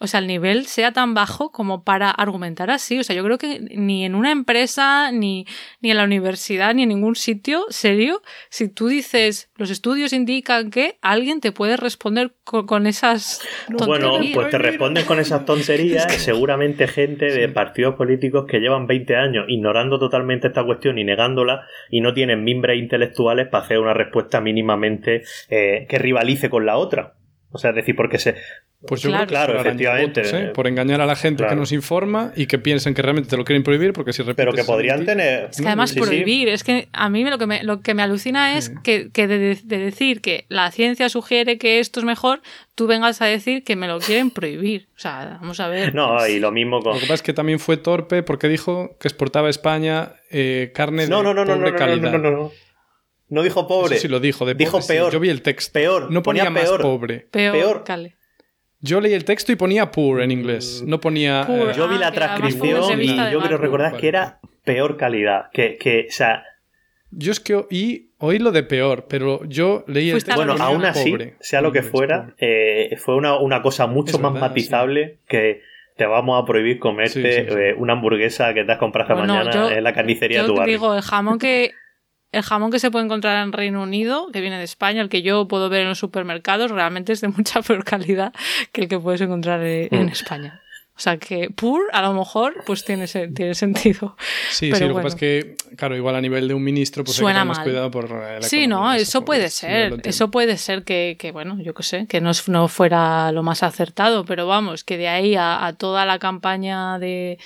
o sea, el nivel sea tan bajo como para argumentar así. O sea, yo creo que ni en una empresa, ni, ni en la universidad, ni en ningún sitio serio, si tú dices, los estudios indican que alguien te puede responder con, esas tonterías. Bueno, pues te responden con esas tonterías seguramente gente de partidos políticos que llevan 20 años ignorando totalmente esta cuestión y negándola y no tienen mimbres intelectuales para hacer una respuesta mínimamente eh, que rivalice con la otra. O sea, es decir, porque se, pues yo claro, efectivamente. ¿eh? Por engañar a la gente que nos informa y que piensen que realmente te lo quieren prohibir porque si Pero que podrían tener... Es que además prohibir, es que a mí lo que me, lo que me alucina es que, que de, decir que la ciencia sugiere que esto es mejor, tú vengas a decir que me lo quieren prohibir. O sea, vamos a ver. No, y lo mismo con... Lo que pasa es que también fue torpe porque dijo que exportaba a España eh, carne de no, no, no, pobre no, calidad. No, no, no, no. dijo pobre. sí lo dijo, de Dijo peor. Yo vi el texto. Peor. No ponía, más pobre. Peor. peor. Cale. Yo leí el texto y ponía poor en inglés. No ponía. Eh, yo vi la ah, transcripción y yo quiero recordar que era peor calidad. Que, que, o sea. Yo es que oí, oí lo de peor, pero yo leí el texto. Bueno, aún así, sea lo que fuera, eh, fue una, una, cosa mucho más matizable que te vamos a prohibir comerte eh, una hamburguesa que te has comprado esta mañana en la carnicería de tu barrio. digo, el jamón que el jamón que se puede encontrar en Reino Unido, que viene de España, el que yo puedo ver en los supermercados, realmente es de mucha peor calidad que el que puedes encontrar en mm. España. O sea que pur, a lo mejor, pues tiene, tiene sentido. Sí, sí, lo que pasa es que, claro, igual a nivel de un ministro, pues Suena hay que tener más cuidado por la Sí, no, eso puede ser. Eso puede ser que, que bueno, yo qué sé, que no, no, fuera lo más acertado, pero vamos, que de ahí a toda la campaña de,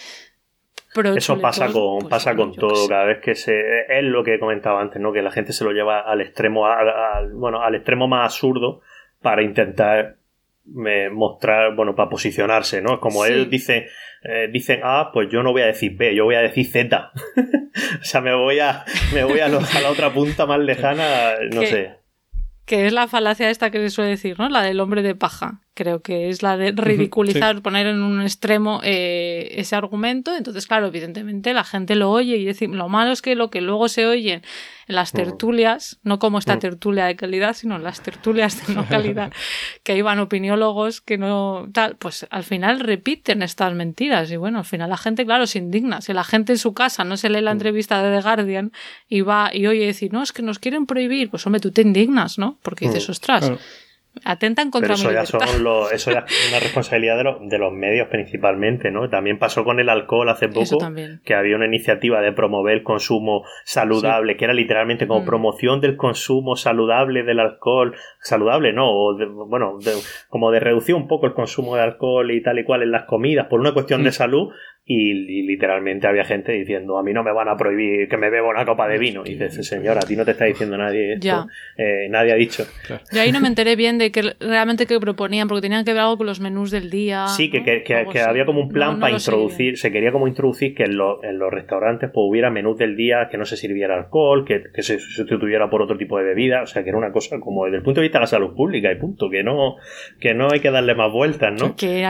eso pasa con, pues pasa con todo, cada vez que se. Es lo que comentaba antes, ¿no? Que la gente se lo lleva al extremo, al, bueno, al extremo más absurdo para intentar mostrar, bueno, para posicionarse, ¿no? Como él dice, eh, dicen A, pues yo no voy a decir B, yo voy a decir Z. o sea, me voy a, me voy a, a la otra punta más lejana, no sé que es la falacia esta que se suele decir, ¿no? La del hombre de paja. Creo que es la de ridiculizar, poner en un extremo eh, ese argumento. Entonces, claro, evidentemente la gente lo oye y decir, lo malo es que lo que luego se oye en las tertulias, no como esta tertulia de calidad, sino en las tertulias de no calidad, que iban opiniólogos que no tal, pues al final repiten estas mentiras y bueno, al final la gente, claro, se indigna. Si la gente en su casa no se lee la entrevista de The Guardian y va y oye decir, no, es que nos quieren prohibir, pues hombre, tú te indignas, ¿no? Porque dices, ostras. Atentan contra Pero eso mi ya, son los, eso ya es una responsabilidad de, los- de los medios principalmente, ¿no? También pasó con el alcohol hace poco, que había una iniciativa de promover el consumo saludable, que era literalmente como Mm. promoción del consumo saludable del alcohol, saludable, ¿no? O de- bueno, de- como de reducir un poco el consumo de alcohol y tal y cual en las comidas por una cuestión Mm. de salud y, y literalmente había gente diciendo a mí no me van a prohibir que me beba una copa de vino y dices señora a ti no te está diciendo nadie esto Ya. Eh, nadie ha dicho Yo ahí no me enteré bien de que realmente que proponían, porque tenían que ver algo con los menús del día. Sí, que, ¿no? que- había como un plan No, no para sé introducir, se quería como introducir que en, lo- en los restaurantes pues hubiera menús del día, que no se sirviera alcohol, que, que se sustituyera por otro tipo de bebida, o sea que era una cosa como desde el punto de vista de la salud pública y punto, que no, que no hay que darle más vueltas, ¿no? Que,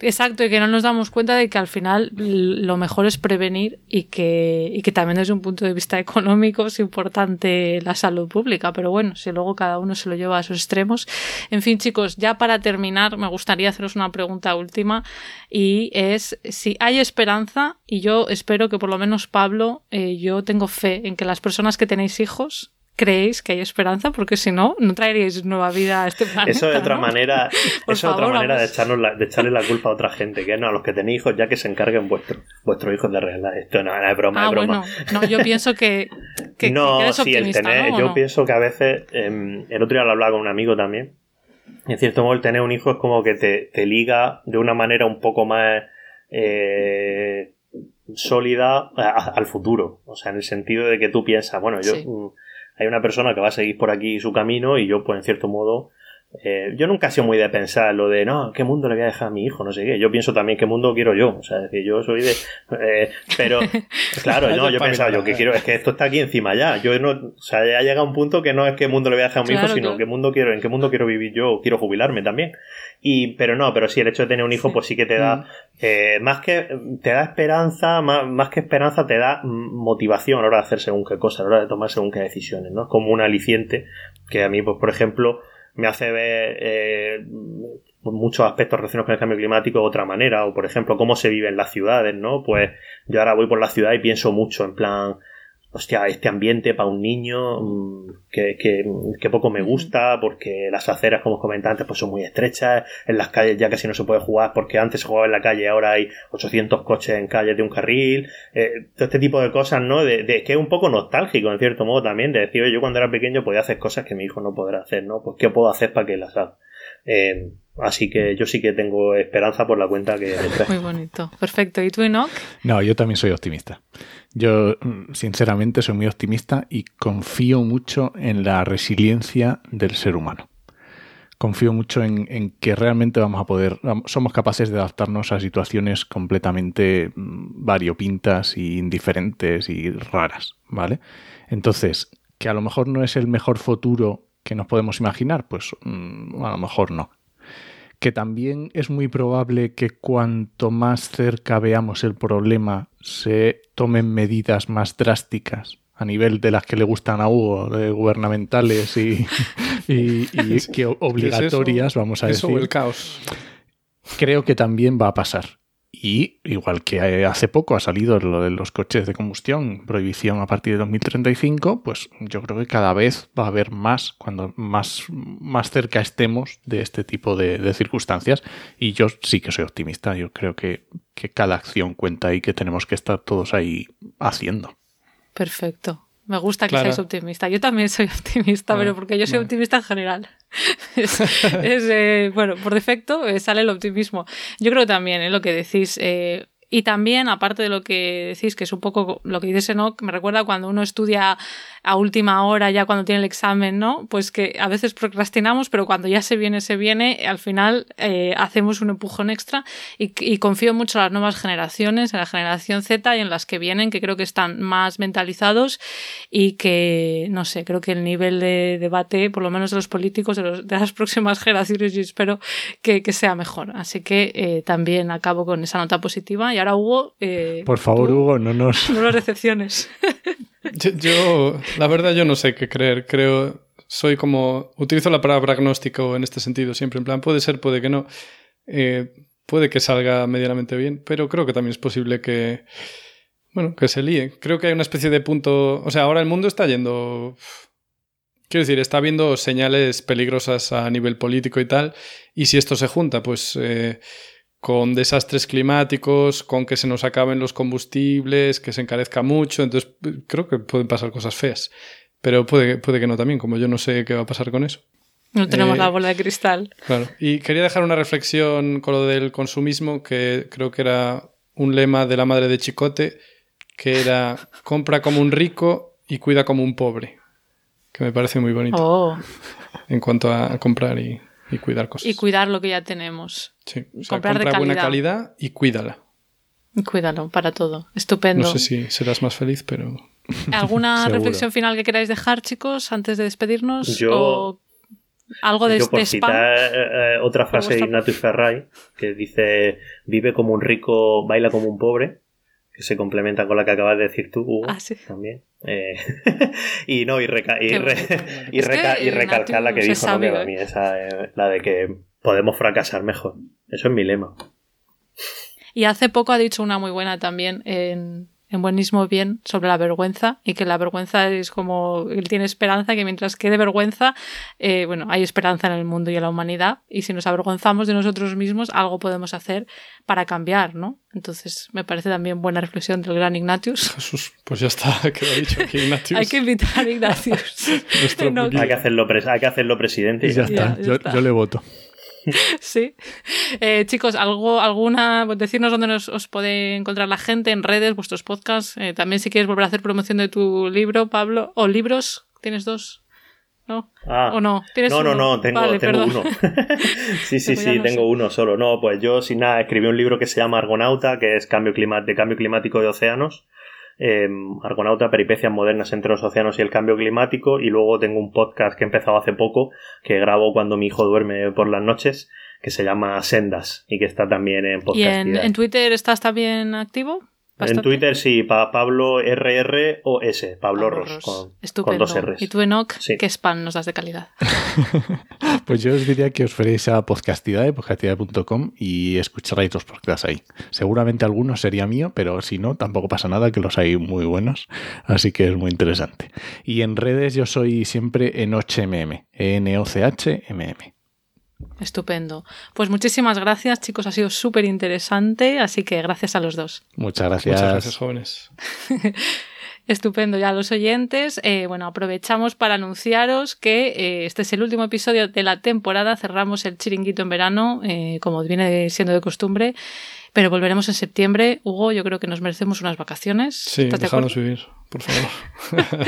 exacto, y que no nos damos cuenta de que al final l- lo mejor es prevenir y que, y que también desde un punto de vista económico es importante la salud pública. Pero bueno, si luego cada uno se lo lleva a sus extremos. En fin, chicos, ya para terminar, me gustaría haceros una pregunta última y es si hay esperanza, y yo espero que por lo menos Pablo, eh, yo tengo fe en que las personas que tenéis hijos creéis que hay esperanza, porque si no, no traeríais nueva vida a este planeta. Eso es otra ¿no? manera, eso es otra manera de, echarnos la- de echarle la culpa a otra gente, que no, a los que tenéis hijos ya que se encarguen vuestros hijos de arreglar esto, no, no, es broma, Ah, es broma. bueno, no, yo pienso que, que, no, que sí, el tener, ¿no? ¿O yo pienso que a veces, em, el otro día lo hablaba con un amigo también, en cierto modo el tener un hijo es como que te, te liga de una manera un poco más eh, sólida a- al futuro, o sea, en el sentido de que tú piensas, bueno, yo Sí. Hay una persona que va a seguir por aquí su camino y yo pues en cierto modo eh, yo nunca he sido muy de pensar lo de, no, ¿qué mundo le voy a dejar a mi hijo? No sé qué. Yo pienso también qué mundo quiero yo. O sea, es decir, yo soy de... eh, pero, claro, no, yo pensaba, yo que quiero, es que esto está aquí encima ya. Yo no, o sea, ya llega un punto que no es qué mundo le voy a dejar a mi Claro, hijo, sino claro. qué mundo quiero, en qué mundo quiero vivir yo, quiero jubilarme también. Y, pero no, pero sí, el hecho de tener un hijo, pues sí que te da, eh, más que, te da esperanza, más, más que esperanza, te da mm, motivación a la hora de hacer según qué cosas, a la hora de tomar según qué decisiones, ¿no? Es como un aliciente que a mí, pues, por ejemplo, me hace ver eh, muchos aspectos relacionados con el cambio climático de otra manera, o por ejemplo, cómo se vive en las ciudades, ¿no? Pues yo ahora voy por la ciudad y pienso mucho en plan, hostia, este ambiente para un niño mm, que, que, que poco me gusta, porque las aceras, como os comentaba antes, pues son muy estrechas, en las calles ya casi no se puede jugar, porque antes se jugaba en la calle, ahora hay 800 coches en calles de un carril, eh, todo este tipo de cosas, ¿no? De, de- que es un poco nostálgico, en cierto modo, también, de decir, oye, yo cuando era pequeño podía hacer cosas que mi hijo no podrá hacer, ¿no? Pues, ¿qué puedo hacer para que las haga? Eh, así que yo sí que tengo esperanza por la cuenta que le trae. Muy bonito. Perfecto. ¿Y tú, Enoch? No, yo también soy optimista. Yo, mm, sinceramente, soy muy optimista y confío mucho en la resiliencia del ser humano. Confío mucho en, en que realmente vamos a poder, somos capaces de adaptarnos a situaciones completamente mm, variopintas y indiferentes y raras, ¿vale? Entonces, que a lo mejor no es el mejor futuro que nos podemos imaginar, pues mm, a lo mejor no que también es muy probable que cuanto más cerca veamos el problema se tomen medidas más drásticas a nivel de las que le gustan a Hugo, de gubernamentales y, y- y que obligatorias, vamos a Eso decir el caos. creo que también va a pasar. Y igual que hace poco ha salido lo de los coches de combustión, prohibición a partir de 2035, pues yo creo que cada vez va a haber más cuando más, más cerca estemos de este tipo de, de circunstancias. Y yo sí que soy optimista. Yo creo que, que cada acción cuenta y que tenemos que estar todos ahí haciendo. Perfecto. Me gusta que Clara. seáis optimista. Yo también soy optimista, Ah, pero porque yo soy optimista en general. Es, es, eh, bueno, por defecto eh, sale el optimismo. Yo creo también, eh, lo que decís. eh, y también, aparte de lo que decís, que es un poco lo que dice Enoch, me recuerda cuando uno estudia a última hora, ya cuando tiene el examen, ¿no? Pues que a veces procrastinamos, pero cuando ya se viene, se viene, al final eh, hacemos un empujón extra y, y confío mucho en las nuevas generaciones, en la generación Z y en las que vienen, que creo que están más mentalizados y que, no sé, creo que el nivel de debate, por lo menos de los políticos de, los- de las próximas generaciones, yo espero que, que sea mejor. Así que eh, también acabo con esa nota positiva. Y ahora, Hugo, eh, Por favor, tú Hugo, no nos... No nos decepciones. Yo, la verdad, yo no sé qué creer. Creo, soy como, utilizo la palabra agnóstico en este sentido siempre. En plan, puede ser, puede que no. Eh, puede que salga medianamente bien, pero creo que también es posible que, bueno, que se líe. Creo que hay una especie de punto, o sea, ahora el mundo está yendo quiero decir, está habiendo señales peligrosas a nivel político y tal, y si esto se junta, pues eh, con desastres climáticos, con que se nos acaben los combustibles, que se encarezca mucho, entonces creo que pueden pasar cosas feas. Pero puede, puede que no también, como yo no sé qué va a pasar con eso. No tenemos Eh, la bola de cristal. Claro. Y quería dejar una reflexión con lo del consumismo, que creo que era un lema de la madre de Chicote, que era compra como un rico y cuida como un pobre. Que me parece muy bonito Oh, en cuanto a comprar y, y cuidar cosas. y cuidar lo que ya tenemos. Sí, o sea, comprar de buena calidad. y cuídala. Y Cuídalo para todo. Estupendo. No sé si serás más feliz, pero ¿Alguna reflexión final que queráis dejar, chicos, antes de despedirnos? Yo- ¿O algo de, Yo por spam? citar eh, eh, otra frase de Ignatius Ferrari que dice vive como un rico, baila como un pobre, que se complementa con la que acabas de decir tú, Hugo, Ah, sí. también. Eh, y no, y, reca- y, re- y, reca- que y recalcar la que dijo, no va a mí, esa, eh, la de que podemos fracasar mejor. Eso es mi lema. Y hace poco ha dicho una muy buena también en, en Buenismo Bien sobre la vergüenza y que la vergüenza es como él tiene esperanza, que mientras quede vergüenza, eh, bueno, hay esperanza en el mundo y en la humanidad y si nos avergonzamos de nosotros mismos, algo podemos hacer para cambiar, ¿no? Entonces me parece también buena reflexión del gran Ignatius. Jesús, pues ya está, quedó dicho aquí Ignatius. Hay que invitar a Ignatius. No. Hay que hacerlo, pres- hay que hacerlo presidente y ya ya Ya, está, ya yo, está. yo le voto. Sí. Eh, chicos, algo, alguna, pues decirnos dónde nos, os puede encontrar la gente en redes, vuestros podcasts. Eh, también si quieres volver a hacer promoción de tu libro, Pablo, o libros, tienes dos, ¿no? Ah, ¿O no? ¿Tienes no, no, uno? no, tengo, Vale, tengo uno. sí, sí, Pues sí, tengo uno solo. No, pues yo sin nada escribí un libro que se llama Argonauta, que es cambio clima- de cambio climático de océanos. Eh, Argonauta, peripecias modernas entre los océanos y el cambio climático. Y luego tengo un podcast que he empezado hace poco, que grabo cuando mi hijo duerme por las noches, que se llama Sendas y que está también en ¿Y podcast. en, en Twitter estás también activo? En. Twitter sí, pa Pablo RROS, Pablo Pablo Ros, Ros. con, Estupendo. con dos R's. ¿Y tú, Enoch? Sí. ¿Qué spam nos das de calidad? Pues yo os diría que os fuerais a Podcastidad, podcastidad.com y escucharéis los podcasts ahí. Seguramente algunos sería mío, pero si no, tampoco pasa nada, que los hay muy buenos. Así que es muy interesante. Y en redes yo soy siempre en HMM, N-O-C-H-M-M. Estupendo. Pues muchísimas gracias, chicos. Ha sido súper interesante, así que gracias a los dos. Muchas gracias. Muchas gracias, jóvenes. Estupendo, ya los oyentes. eh, bueno, aprovechamos para anunciaros que eh, este es el último episodio de la temporada. Cerramos el chiringuito en verano, eh, como viene siendo de costumbre. Pero volveremos en septiembre. Hugo, yo creo que nos merecemos unas vacaciones. Sí, ¿Estás de acuerdo? dejadnos vivir, por favor.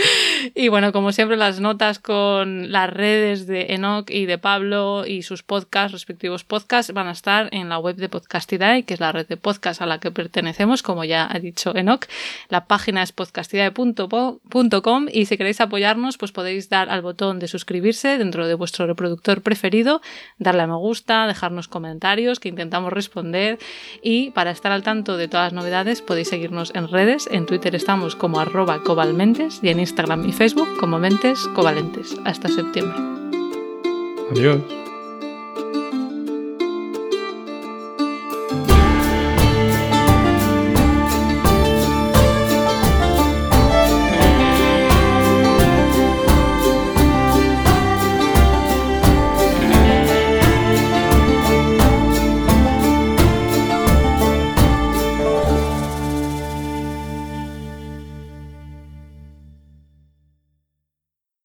Y bueno, como siempre, las notas con las redes de Enoch y de Pablo y sus podcasts, respectivos podcasts, van a estar en la web de Podcastidae, que es la red de podcast a la que pertenecemos, como ya ha dicho Enoch. La página es podcastidae.com y si queréis apoyarnos, pues podéis dar al botón de suscribirse dentro de vuestro reproductor preferido, darle a me gusta, dejarnos comentarios que intentamos responder y para estar al tanto de todas las novedades podéis seguirnos en redes. En Twitter estamos como arroba cobalmentes y en Instagram y Facebook como mentes covalentes. Hasta septiembre. Adiós.